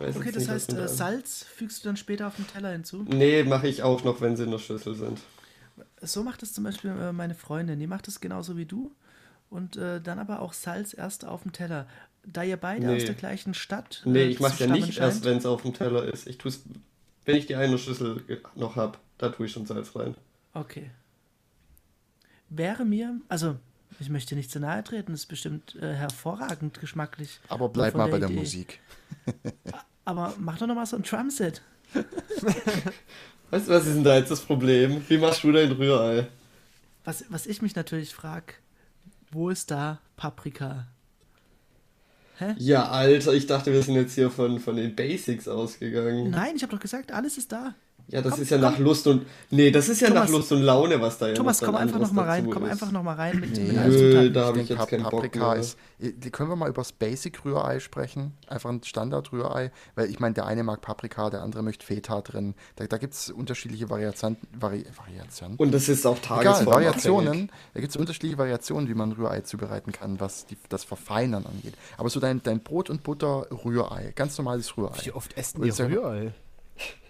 Okay, das nicht, heißt, äh, Salz fügst du dann später auf den Teller hinzu? Nee, mache ich auch noch, wenn sie in der Schüssel sind. So macht es zum Beispiel äh, meine Freundin. Die macht es genauso wie du. Und äh, dann aber auch Salz erst auf dem Teller. Da ihr beide nee. aus der gleichen Stadt. Nee, äh, ich mach's ja nicht scheint. erst, wenn es auf dem Teller ist. Ich tue es, wenn ich die eine Schüssel noch habe, da tue ich schon Salz rein. Okay. Wäre mir, also ich möchte nicht zu nahe treten, ist bestimmt äh, hervorragend geschmacklich. Aber bleib mal bei der, der Musik. aber mach doch noch mal so ein Drumset. weißt du, was ist denn da jetzt das Problem? Wie machst du dein Rührei? Was, was ich mich natürlich frage, wo ist da Paprika? Hä? Ja, Alter, ich dachte, wir sind jetzt hier von, von den Basics ausgegangen. Nein, ich habe doch gesagt, alles ist da. Ja, das komm, ist ja komm. nach Lust und. Nee, das ist ja Thomas, nach Lust und Laune, was da ja Thomas, komm einfach noch mal rein. Komm einfach noch mal rein mit, nee, Nö, da habe ich jetzt keinen Bock mehr. Ist, können wir mal über das Basic-Rührei sprechen? Einfach ein Standard-Rührei? Weil ich meine, der eine mag Paprika, der andere möchte Feta drin. Da, da gibt es unterschiedliche Variationen. Vari Variationen. Und das ist auch Tagesform. Egal, Variationen. Da gibt es unterschiedliche Variationen, wie man Rührei zubereiten kann, was die, das Verfeinern angeht. Aber so dein, dein Brot und Butter Rührei, ganz normales Rührei. Wie oft essen ihr Rührei?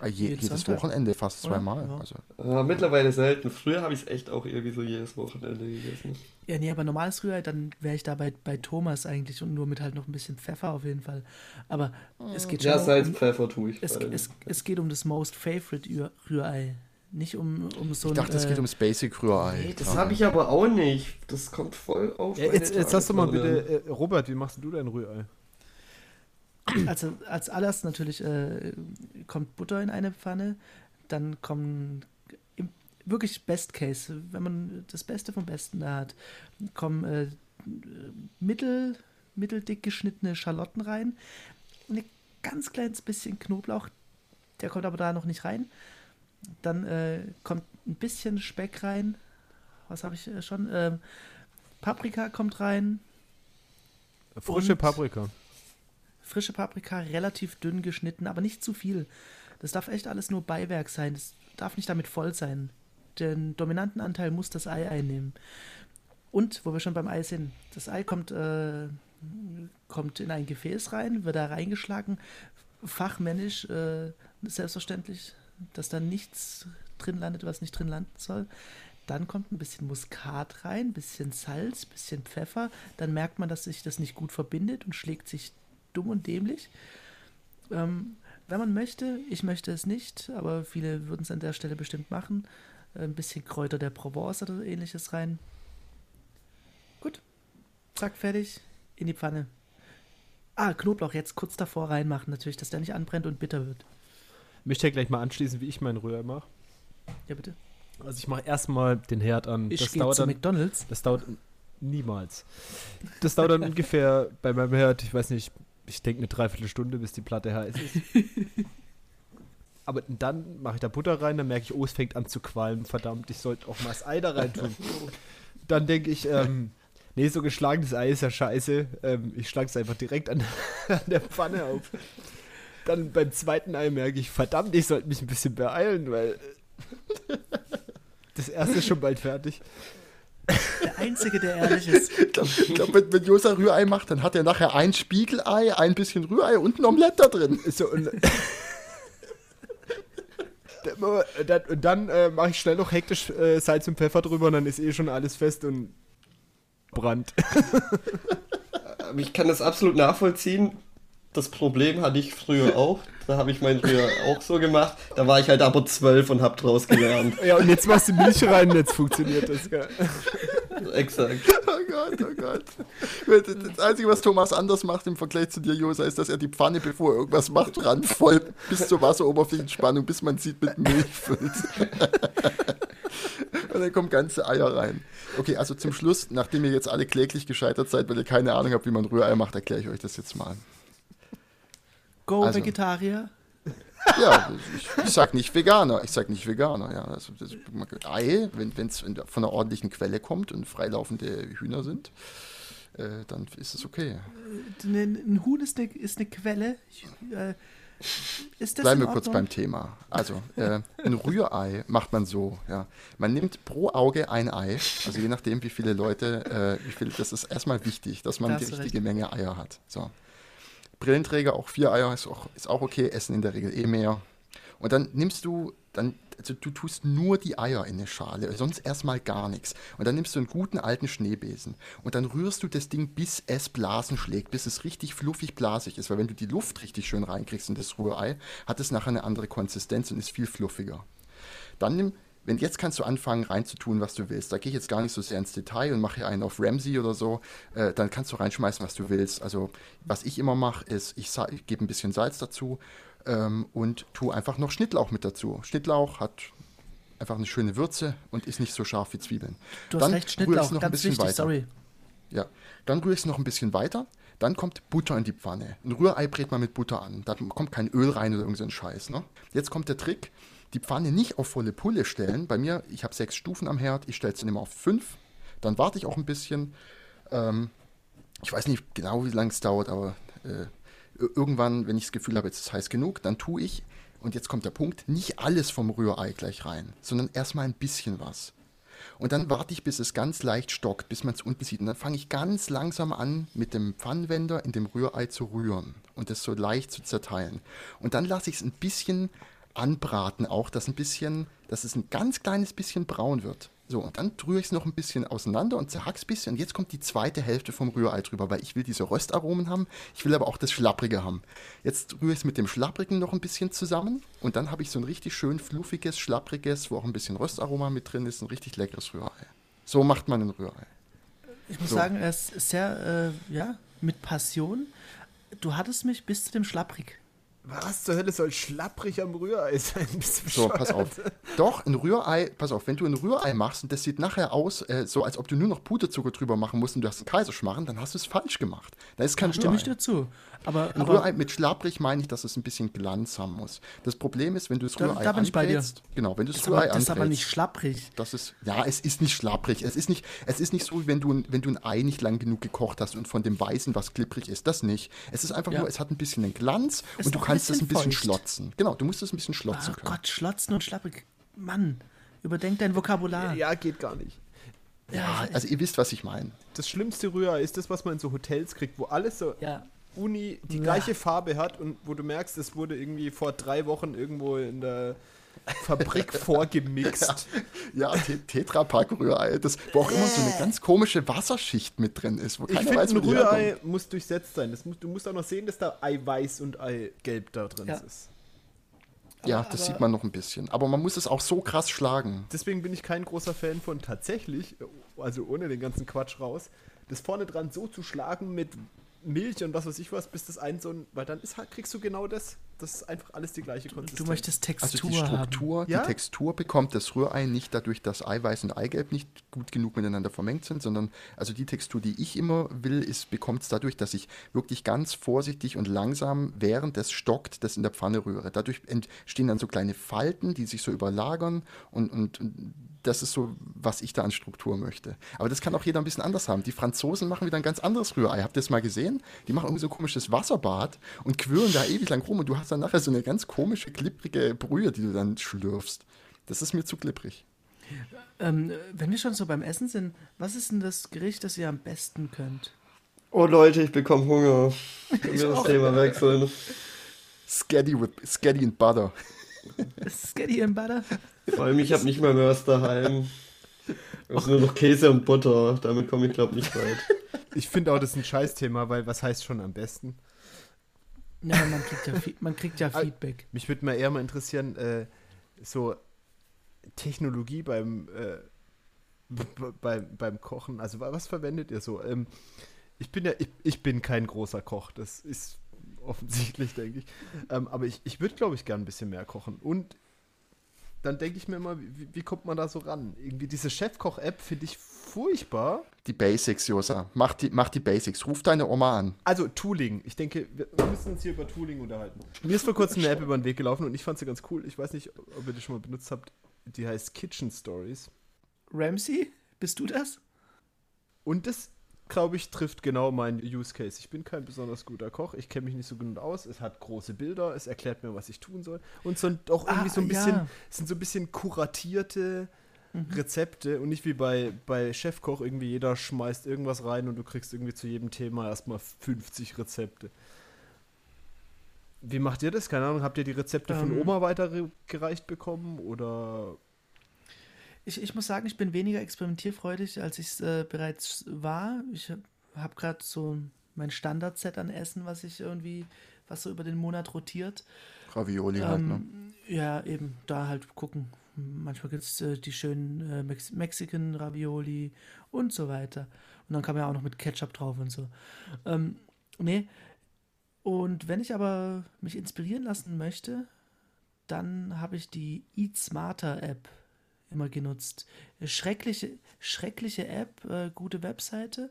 Ah, je, jedes Sonntag. Wochenende fast zweimal. Ja. Also. Ja, mittlerweile selten. Früher habe ich es echt auch irgendwie so jedes Wochenende gegessen. Ja, nee, aber normales Rührei, dann wäre ich da bei, bei Thomas eigentlich und nur mit halt noch ein bisschen Pfeffer auf jeden Fall. Aber es geht schon. Ja, Salz, um, Pfeffer tue ich. Es, es, es, geht um das Most Favorite Rührei. Nicht um, um so ein. Ich dachte, es äh, geht ums Basic Rührei. Nee, das habe ich aber auch nicht. Das kommt voll auf. Ja, jetzt, jetzt hast du mal bitte, äh, Robert, wie machst du dein Rührei? Also als alles natürlich äh, kommt Butter in eine Pfanne, dann kommen im, wirklich Best Case, wenn man das Beste vom Besten da hat, kommen äh, mittel, mitteldick geschnittene Schalotten rein, ein ganz kleines bisschen Knoblauch, der kommt aber da noch nicht rein. Dann äh, kommt ein bisschen Speck rein. Was habe ich äh, schon? Ähm, Paprika kommt rein. Frische Paprika frische Paprika, relativ dünn geschnitten, aber nicht zu viel. Das darf echt alles nur Beiwerk sein. Das darf nicht damit voll sein. Den dominanten Anteil muss das Ei einnehmen. Und, wo wir schon beim Ei sind, das Ei kommt, äh, kommt in ein Gefäß rein, wird da reingeschlagen, fachmännisch, äh, selbstverständlich, dass da nichts drin landet, was nicht drin landen soll. Dann kommt ein bisschen Muskat rein, ein bisschen Salz, ein bisschen Pfeffer. Dann merkt man, dass sich das nicht gut verbindet und schlägt sich dumm und dämlich. Ähm, wenn man möchte, ich möchte es nicht, aber viele würden es an der Stelle bestimmt machen. Ein bisschen Kräuter der Provence oder ähnliches rein. Gut. Zack, fertig. In die Pfanne. Ah, Knoblauch jetzt kurz davor reinmachen, natürlich, dass der nicht anbrennt und bitter wird. Ich möchte ja gleich mal anschließen, wie ich meinen Rührei mache. Ja, bitte. Also ich mache erstmal den Herd an. Ich gehe zu dann, McDonalds. Das dauert niemals. Das dauert dann ungefähr bei meinem Herd, ich weiß nicht, ich denke, eine Dreiviertelstunde, bis die Platte heiß ist. Aber dann mache ich da Butter rein, dann merke ich, oh, es fängt an zu qualmen. Verdammt, ich sollte auch mal das Ei da rein tun. dann denke ich, ähm, nee, so geschlagenes Ei ist ja scheiße. Ähm, ich schlage es einfach direkt an, an, der Pfanne auf. Dann beim zweiten Ei merke ich, verdammt, ich sollte mich ein bisschen beeilen, weil das erste ist schon bald fertig. Der Einzige, der ehrlich ist. Ich glaube, glaub, wenn, wenn Josa Rührei macht, dann hat er nachher ein Spiegelei, ein bisschen Rührei und ein Omelett da drin. So, und, und dann äh, mache ich schnell noch hektisch äh, Salz und Pfeffer drüber und dann ist eh schon alles fest und brannt. ich kann das absolut nachvollziehen das Problem hatte ich früher auch. Da habe ich mein früher auch so gemacht. Da war ich halt aber zwölf und habe draus gelernt. Ja, und jetzt machst du Milch rein und jetzt funktioniert das, gell? Exakt. Oh Gott, oh Gott. Das Einzige, was Thomas anders macht im Vergleich zu dir, Josa, ist, dass er die Pfanne, bevor er irgendwas macht, ran voll bis zur Wasseroberflächenspannung, bis man sieht, mit Milch füllt. und dann kommen ganze Eier rein. Okay, also zum Schluss, nachdem ihr jetzt alle kläglich gescheitert seid, weil ihr keine Ahnung habt, wie man Rührei macht, erkläre ich euch das jetzt mal. Go also, Vegetarier. Ja, ich, ich, sag nicht Veganer, ich sag nicht Veganer, ja. Das, das, Ei, wenn es von einer ordentlichen Quelle kommt und freilaufende Hühner sind, äh, dann ist es okay. Äh, ein Huhn ist eine, ist eine Quelle. Äh, Bleiben wir kurz beim Thema. Also, äh, ein Rührei macht man so, ja. Man nimmt pro Auge ein Ei, also je nachdem, wie viele Leute, äh, wie viele, das ist erstmal wichtig, dass man das die richtige recht. Menge Eier hat. So. Brillenträger, auch vier Eier ist auch, ist auch okay, essen in der Regel eh mehr. Und dann nimmst du, dann also du tust nur die Eier in eine Schale, sonst erstmal gar nichts. Und dann nimmst du einen guten alten Schneebesen und dann rührst du das Ding, bis es Blasen schlägt, bis es richtig fluffig blasig ist. Weil wenn du die Luft richtig schön reinkriegst in das Rührei, hat es nachher eine andere Konsistenz und ist viel fluffiger. Dann nimm wenn jetzt kannst du anfangen reinzutun, was du willst. Da gehe ich jetzt gar nicht so sehr ins Detail und mache hier einen auf Ramsey oder so. Äh, dann kannst du reinschmeißen, was du willst. Also was ich immer mache, ist, ich, ich gebe ein bisschen Salz dazu ähm, und tue einfach noch Schnittlauch mit dazu. Schnittlauch hat einfach eine schöne Würze und ist nicht so scharf wie Zwiebeln. Du dann hast recht, Schnittlauch, noch ganz ein bisschen wichtig, weiter. sorry. Ja, dann rühre ich es noch ein bisschen weiter. Dann kommt Butter in die Pfanne. Ein Rührei brät man mit Butter an. Da kommt kein Öl rein oder irgendein Scheiß. Ne? Jetzt kommt der Trick die Pfanne nicht auf volle Pulle stellen. Bei mir, ich habe sechs Stufen am Herd, ich stelle es dann immer auf fünf. Dann warte ich auch ein bisschen. Ähm, ich weiß nicht genau, wie lange es dauert, aber äh, irgendwann, wenn ich das Gefühl habe, jetzt ist es heiß genug, dann tue ich, und jetzt kommt der Punkt, nicht alles vom Rührei gleich rein, sondern erstmal ein bisschen was. Und dann warte ich, bis es ganz leicht stockt, bis man es unten sieht. Und dann fange ich ganz langsam an, mit dem Pfannenwender in dem Rührei zu rühren und es so leicht zu zerteilen. Und dann lasse ich es ein bisschen anbraten auch, dass ein bisschen, dass es ein ganz kleines bisschen braun wird. So, und dann rühre ich es noch ein bisschen auseinander und zerhack's ein bisschen. Und jetzt kommt die zweite Hälfte vom Rührei drüber, weil ich will diese Röstaromen haben, ich will aber auch das Schlapprige haben. Jetzt rühre ich es mit dem Schlapprigen noch ein bisschen zusammen und dann habe ich so ein richtig schön fluffiges, schlappriges, wo auch ein bisschen Röstaroma mit drin ist, ein richtig leckeres Rührei. So macht man ein Rührei. Ich muss so. sagen, er ist sehr, äh, ja, mit Passion. Du hattest mich bis zu dem Schlapprig was zur Hölle soll schlapprig am Rührei sein? so, pass auf. Doch, ein Rührei, pass auf, wenn du ein Rührei machst und das sieht nachher aus, äh, so als ob du nur noch Puderzucker drüber machen musst und du hast einen Kaiserschmarren, dann hast du es falsch gemacht. Da ist kein da Stimme ich dazu. Aber, ein aber, Rührei mit schlapprig meine ich, dass es ein bisschen Glanz haben muss. Das Problem ist, wenn du das da, Rührei da bin ich bei dir. genau, wenn du das, das Rührei aber, Das ist aber nicht schlapprig. Das ist, ja, es ist nicht schlapprig. Es ist nicht, es ist nicht so, wie wenn du, wenn du ein Ei nicht lang genug gekocht hast und von dem Weißen was klipprig ist. Das nicht. Es ist einfach ja. nur, es hat ein bisschen einen Glanz es und du kannst es ein bisschen schlotzen schlotzen. Genau, du musst es ein bisschen schlotzen oh können. Gott, schlotzen und schlappig. Mann, überdenk dein Vokabular. Ja, geht gar nicht. Ja, also ihr wisst, was ich meine. Das schlimmste Rührei ist das, was man in so Hotels kriegt, wo alles so ja. Uni die ja. gleiche Farbe hat und wo du merkst, es wurde irgendwie vor drei Wochen irgendwo in der Fabrik vorgemixt. Ja, ja Tetrapack-Rührei, wo auch immer so eine ganz komische Wasserschicht mit drin ist. Wo ich finde, ein Rührei muss durchsetzt sein. Muss, du musst auch noch sehen, dass da Eiweiß und Eigelb da drin ja. ist. Ja, aber, das sieht man noch ein bisschen. Aber man muss es auch so krass schlagen. Deswegen bin ich kein großer Fan von tatsächlich, also ohne den ganzen Quatsch raus, das vorne dran so zu schlagen mit Milch und was weiß ich was, bis das ein so ein, weil dann ist, halt, kriegst du genau das. Das ist einfach alles die gleiche Konsistenz. Du möchtest Textur Also die Struktur, haben. die ja? Textur bekommt das Rührei nicht dadurch, dass Eiweiß und Eigelb nicht gut genug miteinander vermengt sind, sondern also die Textur, die ich immer will, ist bekommt es dadurch, dass ich wirklich ganz vorsichtig und langsam während es stockt, das in der Pfanne rühre. Dadurch entstehen dann so kleine Falten, die sich so überlagern und, und, und das ist so, was ich da an Struktur möchte. Aber das kann auch jeder ein bisschen anders haben. Die Franzosen machen wieder ein ganz anderes Rührei. Habt ihr das mal gesehen? Die machen irgendwie so ein komisches Wasserbad und quirlen da ewig lang rum und du hast dann nachher so eine ganz komische, klipprige Brühe, die du dann schlürfst. Das ist mir zu klipprig. Ähm, wenn wir schon so beim Essen sind, was ist denn das Gericht, das ihr am besten könnt? Oh Leute, ich bekomme Hunger. Können wir das Thema wechseln? Scaddy, with, Scaddy and Butter. Scaddy and Butter? Vor allem, ich habe nicht mehr Mörs daheim. Es ist nur noch Käse und Butter. Damit komme ich, glaube ich, nicht weit. Ich finde auch, das ist ein Scheißthema, weil was heißt schon am besten? Ja, man kriegt ja, man kriegt ja Feedback. Mich würde mal eher mal interessieren, äh, so Technologie beim, äh, beim, beim Kochen. Also was verwendet ihr so? Ähm, ich bin ja, ich, ich bin kein großer Koch. Das ist offensichtlich, denke ich. Ähm, aber ich, ich würde, glaube ich, gern ein bisschen mehr kochen. Und dann denke ich mir immer, wie, wie, kommt man da so ran? Irgendwie diese Chefkoch-App finde ich furchtbar. Die Basics, Josa. Mach die, mach die Basics. Ruf deine Oma an. Also Tooling. Ich denke, wir müssen uns hier über Tooling unterhalten. Mir ist vor kurzem eine App über den Weg gelaufen und ich fand sie ganz cool. Ich weiß nicht, ob ihr die schon mal benutzt habt. Die heißt Kitchen Stories. Ramsey, bist du das? Und das glaube ich, trifft genau meinen Use Case. Ich bin kein besonders guter Koch, ich kenne mich nicht so gut aus. Es hat große Bilder, es erklärt mir, was ich tun soll. Und so auch irgendwie ah, so ein bisschen, ja. sind so ein bisschen kuratierte mhm. Rezepte und nicht wie bei, bei Chefkoch, irgendwie jeder schmeißt irgendwas rein und du kriegst irgendwie zu jedem Thema erstmal 50 Rezepte. wie macht ihr das? Keine Ahnung, habt ihr die Rezepte ähm, von Oma weitergereicht bekommen oder? Ich, ich muss sagen, ich bin weniger experimentierfreudig, als ich es äh, bereits war. Ich habe hab gerade so mein Standardset an Essen, was ich irgendwie, was so über den Monat rotiert. Ravioli ähm, halt, ne? Ja, eben, da halt gucken. Manchmal gibt es äh, die schönen äh, Mex Mexican Ravioli und so weiter. Und dann kann man ja auch noch mit Ketchup drauf und so. Ähm, nee, und wenn ich aber mich inspirieren lassen möchte, dann habe ich die Eat Smarter App immer genutzt. Schreckliche, schreckliche App, äh, gute Webseite.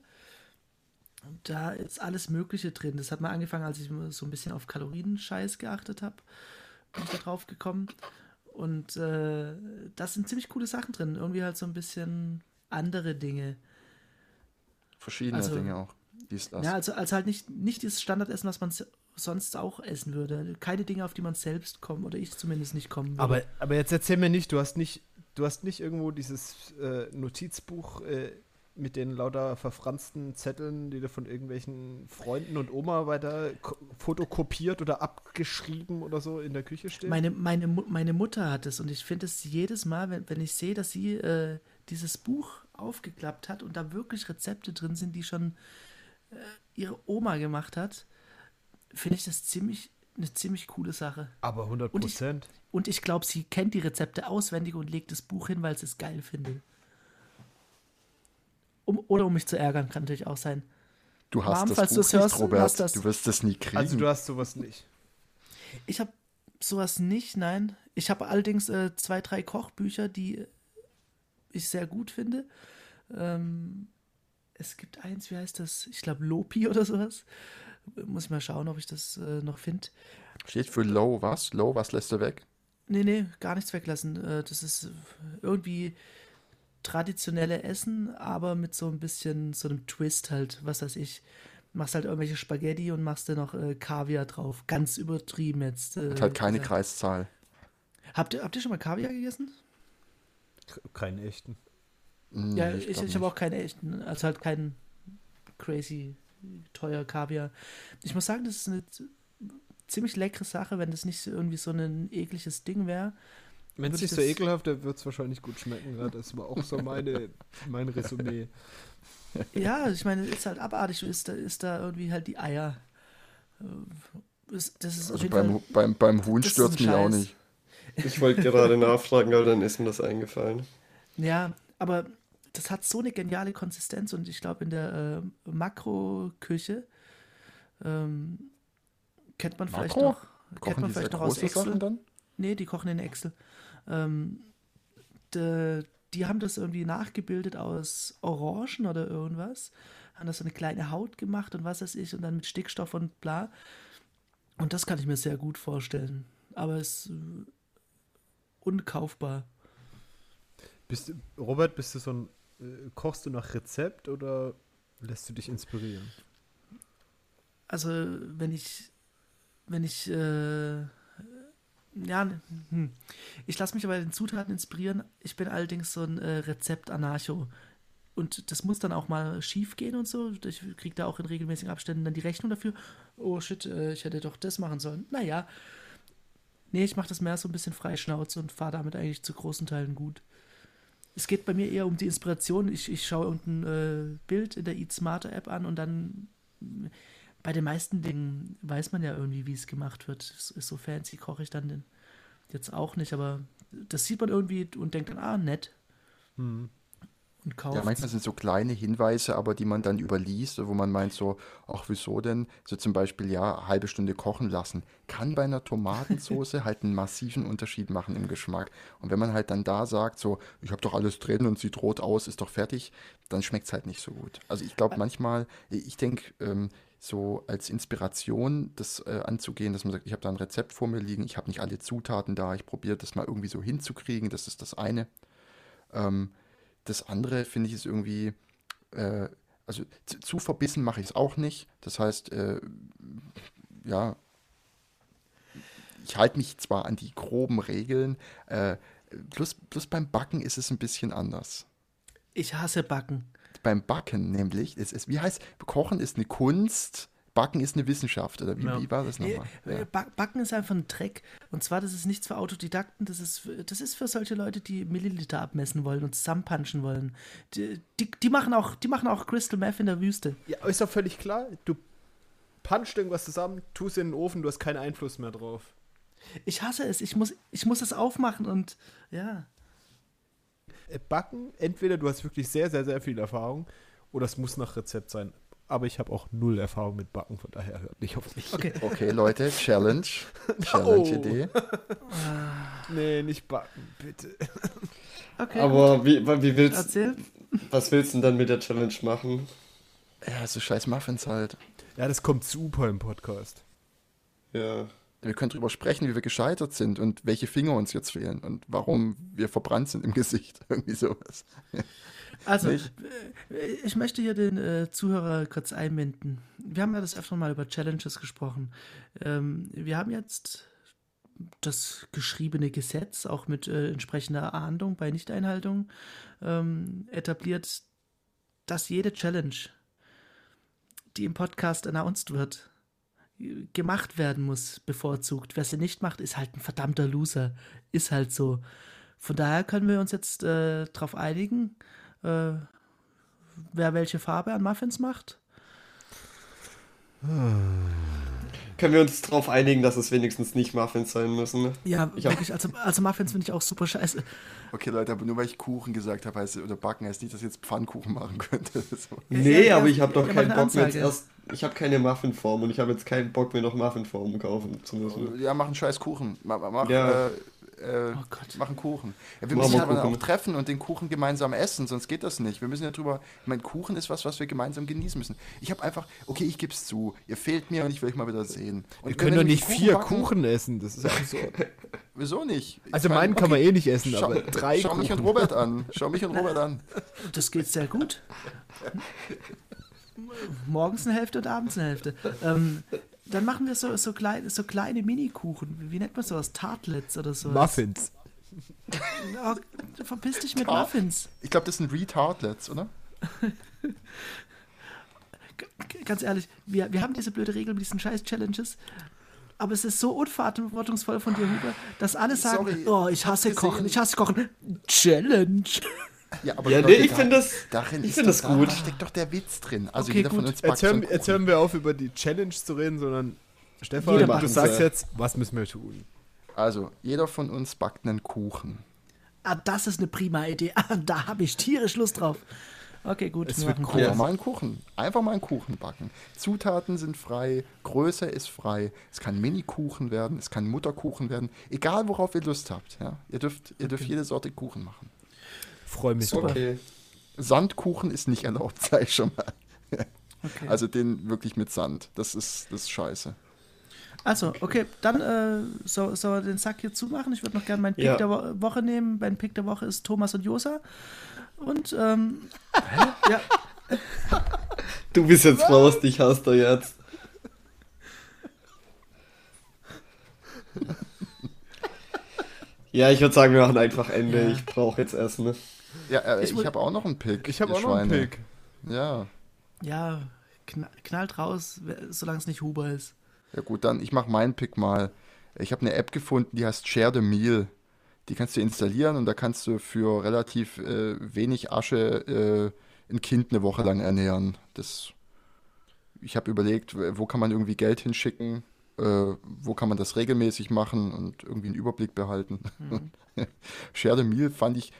Da ist alles Mögliche drin. Das hat mal angefangen, als ich so ein bisschen auf Kalorienscheiß geachtet habe. Bin ich da drauf gekommen. Und äh, da sind ziemlich coole Sachen drin. Irgendwie halt so ein bisschen andere Dinge. Verschiedene also, Dinge auch. Dies, das. Ja, also, also halt nicht, nicht dieses Standardessen, was man sonst auch essen würde. Keine Dinge, auf die man selbst kommt, oder ich zumindest nicht kommen würde. Aber, aber jetzt erzähl mir nicht, du hast nicht, du hast nicht irgendwo dieses äh, Notizbuch äh, mit den lauter verfransten Zetteln, die du von irgendwelchen Freunden und Oma weiter fotokopiert oder abgeschrieben oder so in der Küche stehen? Meine, meine, meine Mutter hat es und ich finde es jedes Mal, wenn, wenn ich sehe, dass sie äh, dieses Buch aufgeklappt hat und da wirklich Rezepte drin sind, die schon äh, ihre Oma gemacht hat, finde ich das ziemlich eine ziemlich coole Sache. Aber 100 Prozent. Und ich, ich glaube, sie kennt die Rezepte auswendig und legt das Buch hin, weil sie es geil findet. Um, oder um mich zu ärgern, kann natürlich auch sein. Du hast Mom, das Buch nicht, hörst, Robert. Das, du wirst das nie kriegen. Also du hast sowas nicht. Ich habe sowas nicht, nein. Ich habe allerdings äh, zwei, drei Kochbücher, die ich sehr gut finde. Ähm, es gibt eins, wie heißt das? Ich glaube Lopi oder sowas. Muss ich mal schauen, ob ich das äh, noch finde. Steht für Low was? Low, was lässt du weg? Nee, nee, gar nichts weglassen. Äh, das ist irgendwie traditionelle Essen, aber mit so ein bisschen so einem Twist halt, was weiß ich. Machst halt irgendwelche Spaghetti und machst da noch äh, Kaviar drauf. Ganz übertrieben jetzt. Äh, Hat halt keine gesagt. Kreiszahl. Habt ihr, habt ihr schon mal Kaviar gegessen? Keinen echten. Hm, ja, ich, ich, ich habe auch keinen echten, also halt keinen crazy teuer Kaviar. Ich muss sagen, das ist eine ziemlich leckere Sache, wenn das nicht irgendwie so ein ekliges Ding wäre. Wenn es nicht so ekelhaft wäre, wird es wahrscheinlich gut schmecken. Ja, das war auch so meine, mein Resümee. Ja, ich meine, ist halt abartig, ist da, ist da irgendwie halt die Eier. Das ist also beim, Fall, beim, beim Huhn stört mich auch nicht. Ich wollte gerade nachfragen, aber dann ist mir das eingefallen. Ja, aber das hat so eine geniale Konsistenz und ich glaube in der äh, Makroküche ähm, kennt man vielleicht Makro? noch, Kochen kennt man vielleicht noch aus Excel. Sachen dann? Nee, die kochen in Excel. Ähm, de, die haben das irgendwie nachgebildet aus Orangen oder irgendwas. Haben das so eine kleine Haut gemacht und was weiß ich und dann mit Stickstoff und bla. Und das kann ich mir sehr gut vorstellen. Aber es ist äh, unkaufbar. Bist Robert, bist du so ein, kochst du nach Rezept oder lässt du dich inspirieren? Also, wenn ich, wenn ich, äh, ja, hm. ich lasse mich aber den Zutaten inspirieren. Ich bin allerdings so ein äh, Rezept-Anarcho. Und das muss dann auch mal schief gehen und so. Ich kriege da auch in regelmäßigen Abständen dann die Rechnung dafür. Oh shit, äh, ich hätte doch das machen sollen. Naja. Nee, ich mache das mehr so ein bisschen freischnauze und fahre damit eigentlich zu großen Teilen gut es geht bei mir eher um die Inspiration. Ich, ich schaue irgendein äh, Bild in der Eat Smarter App an und dann bei den meisten Dingen weiß man ja irgendwie, wie es gemacht wird. So fancy koche ich dann jetzt auch nicht, aber das sieht man irgendwie und denkt dann, ah, nett. Hm und kauft. Ja, manchmal sind so kleine Hinweise, aber die man dann überliest, wo man meint so, ach, wieso denn? So zum Beispiel, ja, eine halbe Stunde kochen lassen. Kann bei einer Tomatensauce halt einen massiven Unterschied machen im Geschmack. Und wenn man halt dann da sagt, so, ich habe doch alles drin und sieht rot aus, ist doch fertig, dann schmeckt es halt nicht so gut. Also ich glaube manchmal, ich denke, ähm, so als Inspiration das äh, anzugehen, dass man sagt, ich habe da ein Rezept vor mir liegen, ich habe nicht alle Zutaten da, ich probiere das mal irgendwie so hinzukriegen, das ist das eine. Ähm, das andere finde ich ist irgendwie, äh, also zu, zu verbissen mache ich es auch nicht. Das heißt, äh, ja, ich halte mich zwar an die groben Regeln, äh, plus, plus beim Backen ist es ein bisschen anders. Ich hasse Backen. Beim Backen nämlich, es ist, wie heißt, Kochen ist eine Kunst, Backen ist eine Wissenschaft, oder wie, ja. wie war das nochmal? Ja. Backen ist einfach ein Dreck. Und zwar, das ist nichts für Autodidakten, das ist, das ist für solche Leute, die Milliliter abmessen wollen und zusammenpunchen wollen. Die, die, die, machen auch, die machen auch Crystal Meth in der Wüste. Ja, ist doch völlig klar. Du punchst irgendwas zusammen, tust in den Ofen, du hast keinen Einfluss mehr drauf. Ich hasse es. Ich muss, ich muss es aufmachen und ja. Äh, backen, entweder du hast wirklich sehr, sehr, sehr viel Erfahrung oder es muss nach Rezept sein. Aber ich habe auch null Erfahrung mit Backen, von daher hört nicht auf mich. Okay, okay Leute, Challenge. Challenge-Idee. Oh. nee, nicht backen, bitte. Okay. Aber wie, wie willst Erzähl. Was willst du denn dann mit der Challenge machen? Ja, so scheiß Muffins halt. Ja, das kommt super im Podcast. Ja. Wir können darüber sprechen, wie wir gescheitert sind und welche Finger uns jetzt fehlen und warum wir verbrannt sind im Gesicht. Irgendwie sowas. Also, Nicht? Äh, ich möchte hier den äh, Zuhörer kurz einbinden. Wir haben ja das öfter mal über Challenges gesprochen. Ähm, wir haben jetzt das geschriebene Gesetz, auch mit äh, entsprechender Ahndung bei Nichteinhaltung, ähm, etabliert, dass jede Challenge, die im Podcast announced wird, gemacht werden muss, bevorzugt. Wer sie nicht macht, ist halt ein verdammter Loser. Ist halt so. Von daher können wir uns jetzt äh, darauf einigen, äh, wer welche Farbe an Muffins macht. Können wir uns darauf einigen, dass es wenigstens nicht Muffins sein müssen? Ja, ich wirklich, also, also Muffins finde ich auch super scheiße. Okay, Leute, aber nur weil ich Kuchen gesagt habe, heißt, oder backen, heißt nicht, dass ich jetzt Pfannkuchen machen könnte. So. Nee, ja, aber ich habe doch keinen Bock mehr jetzt erst. Ich habe keine Muffinform und ich habe jetzt keinen Bock mehr noch Muffinform kaufen zu müssen. Ja, mach einen scheiß Kuchen. Mach, mach ja. äh, äh, oh machen Kuchen. Ja, wir müssen ja auch treffen und den Kuchen gemeinsam essen, sonst geht das nicht. Wir müssen ja drüber. Ich meine, Kuchen ist was, was wir gemeinsam genießen müssen. Ich habe einfach, okay, ich gebe es zu. Ihr fehlt mir und ich will euch mal wieder sehen. Und wir können doch nicht vier Kuchen, Kuchen essen. Das ist so. Wieso nicht? Ich also meinen okay, kann man eh nicht essen, schau, aber drei Schau Kuchen. mich und Robert an. Schau mich und Robert an. Das geht sehr gut. Morgens eine Hälfte und abends eine Hälfte. Ähm, dann machen wir so, so, klein, so kleine Mini-Kuchen. Wie nennt man sowas? Tartlets oder so. Muffins. Oh, verpiss dich mit Muffins. Ich glaube, das sind Retartlets, oder? Ganz ehrlich, wir, wir haben diese blöde Regel mit diesen scheiß Challenges. Aber es ist so unverantwortungsvoll von dir, Huber, dass alle sagen: Sorry, Oh, ich hasse Kochen, ich hasse Kochen. Challenge. Ja, aber ja, nee, ich finde das, darin ich find das gut. Da steckt doch der Witz drin. Also okay, jeder gut. von uns jetzt hören, jetzt hören wir auf, über die Challenge zu reden, sondern Stefan, du sagst jetzt, was müssen wir tun? Also, jeder von uns backt einen Kuchen. Ah, das ist eine prima Idee. Ah, da habe ich tierisch Lust drauf. Okay, gut. Es wird Kuchen. Einfach mal einen Kuchen. Einfach mal einen Kuchen backen. Zutaten sind frei, Größe ist frei. Es kann Mini-Kuchen werden, es kann Mutterkuchen werden. Egal, worauf ihr Lust habt. Ja? Ihr, dürft, ihr dürft jede Sorte Kuchen machen. Freue mich. Super. Okay. Sandkuchen ist nicht erlaubt, sag ich schon mal. okay. Also den wirklich mit Sand. Das ist, das ist scheiße. Also, okay, dann äh, soll, soll den Sack hier zumachen. Ich würde noch gerne meinen Pick ja. der Wo Woche nehmen. Mein Pick der Woche ist Thomas und Josa. Und, ähm, ja. Du bist jetzt Was? raus, dich hast du jetzt. ja, ich würde sagen, wir machen einfach Ende. Ja. Ich brauche jetzt Essen. Ja, äh, ich, ich habe auch noch einen Pick. Ich habe auch Schweine. noch einen Pick. Ja. Ja, knallt raus, solange es nicht Huber ist. Ja gut, dann ich mache meinen Pick mal. Ich habe eine App gefunden, die heißt Share the Meal. Die kannst du installieren und da kannst du für relativ äh, wenig Asche äh, ein Kind eine Woche lang ernähren. Das, ich habe überlegt, wo kann man irgendwie Geld hinschicken, äh, wo kann man das regelmäßig machen und irgendwie einen Überblick behalten. Mhm. Share the Meal fand ich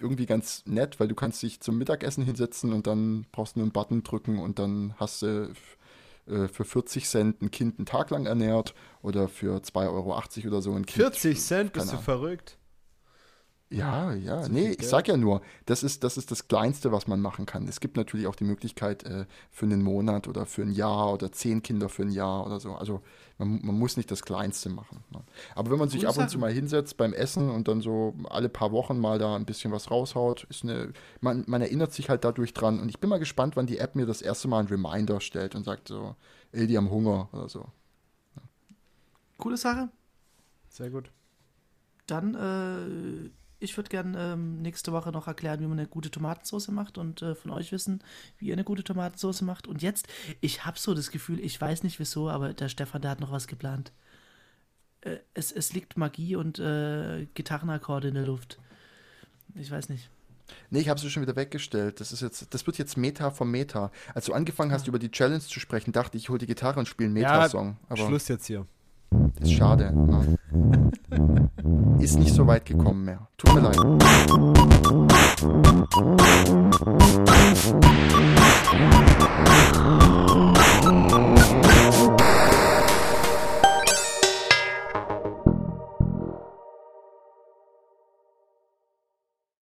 irgendwie ganz nett, weil du kannst dich zum Mittagessen hinsetzen und dann brauchst du nur einen Button drücken und dann hast du äh, für 40 Cent ein Kind einen Tag lang ernährt oder für 2,80 Euro oder so ein Kind. 40 Cent, bist du verrückt? Ja, ja, so nee, ich sag ja nur, das ist, das ist das Kleinste, was man machen kann. Es gibt natürlich auch die Möglichkeit äh, für einen Monat oder für ein Jahr oder zehn Kinder für ein Jahr oder so. Also man, man muss nicht das Kleinste machen. Ne? Aber wenn man sich ab und zu mal hinsetzt beim Essen und dann so alle paar Wochen mal da ein bisschen was raushaut, ist eine, man, man erinnert sich halt dadurch dran. Und ich bin mal gespannt, wann die App mir das erste Mal einen Reminder stellt und sagt so, ey, die haben Hunger oder so. Coole Sache. Sehr gut. Dann äh, ich würde gerne ähm, nächste Woche noch erklären, wie man eine gute Tomatensauce macht und äh, von euch wissen, wie ihr eine gute Tomatensauce macht. Und jetzt, ich habe so das Gefühl, ich weiß nicht wieso, aber der Stefan, der hat noch was geplant. Äh, es, es liegt Magie und äh, Gitarrenakkorde in der Luft. Ich weiß nicht. Nee, ich habe sie schon wieder weggestellt. Das ist jetzt, das wird jetzt Meta vom Meta. Als du angefangen hast, ja. über die Challenge zu sprechen, dachte ich, ich hole die Gitarre und spiele einen Meta-Song. Ja, Schluss jetzt hier. Ist schade. Ne? Ist nicht so weit gekommen mehr. Tut mir leid. Musik